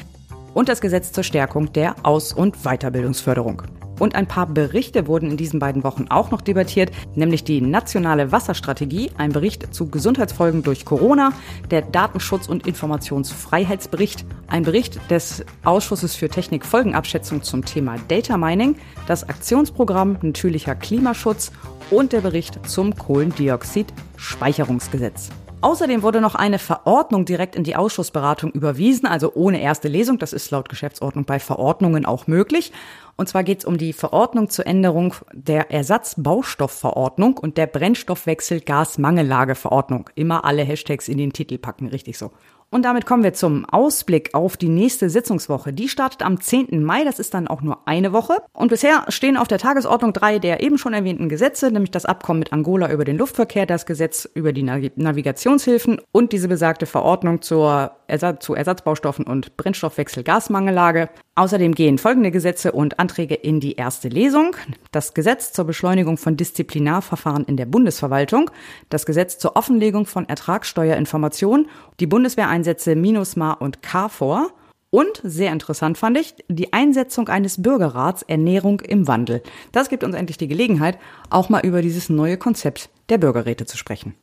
und das Gesetz zur Stärkung der Aus- und Weiterbildungsförderung. Und ein paar Berichte wurden in diesen beiden Wochen auch noch debattiert, nämlich die nationale Wasserstrategie, ein Bericht zu Gesundheitsfolgen durch Corona, der Datenschutz- und Informationsfreiheitsbericht, ein Bericht des Ausschusses für Technikfolgenabschätzung zum Thema Data Mining, das Aktionsprogramm natürlicher Klimaschutz und der Bericht zum Kohlendioxid-Speicherungsgesetz. Außerdem wurde noch eine Verordnung direkt in die Ausschussberatung überwiesen, also ohne erste Lesung. Das ist laut Geschäftsordnung bei Verordnungen auch möglich. Und zwar geht es um die Verordnung zur Änderung der Ersatzbaustoffverordnung und der Brennstoffwechselgasmangellageverordnung. Immer alle Hashtags in den Titel packen, richtig so. Und damit kommen wir zum Ausblick auf die nächste Sitzungswoche. Die startet am 10. Mai, das ist dann auch nur eine Woche. Und bisher stehen auf der Tagesordnung drei der eben schon erwähnten Gesetze, nämlich das Abkommen mit Angola über den Luftverkehr, das Gesetz über die Navigationshilfen und diese besagte Verordnung zur Zu Ersatzbaustoffen und Brennstoffwechselgasmangellage. Außerdem gehen folgende Gesetze und Anträge in die erste Lesung. Das Gesetz zur Beschleunigung von Disziplinarverfahren in der Bundesverwaltung, das Gesetz zur Offenlegung von Ertragssteuerinformationen, die Bundeswehreinsätze MINUSMA und KFOR und, sehr interessant fand ich, die Einsetzung eines Bürgerrats Ernährung im Wandel. Das gibt uns endlich die Gelegenheit, auch mal über dieses neue Konzept der Bürgerräte zu sprechen.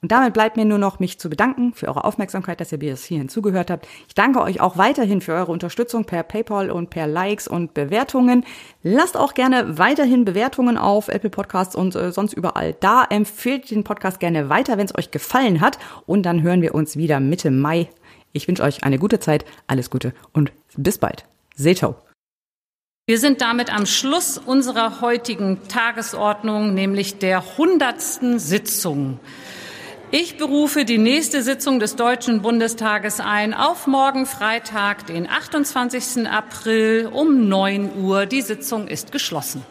Und damit bleibt mir nur noch, mich zu bedanken für eure Aufmerksamkeit, dass ihr bis hierhin zugehört habt. Ich danke euch auch weiterhin für eure Unterstützung per PayPal und per Likes und Bewertungen. Lasst auch gerne weiterhin Bewertungen auf Apple Podcasts und äh, sonst überall da. Empfehlt den Podcast gerne weiter, wenn es euch gefallen hat. Und dann hören wir uns wieder Mitte Mai. Ich wünsche euch eine gute Zeit, alles Gute und bis bald. Seto. Wir sind damit am Schluss unserer heutigen Tagesordnung, nämlich der hundertsten Sitzung. Ich berufe die nächste Sitzung des Deutschen Bundestages ein auf morgen Freitag, den 28. April um 9 Uhr. Die Sitzung ist geschlossen.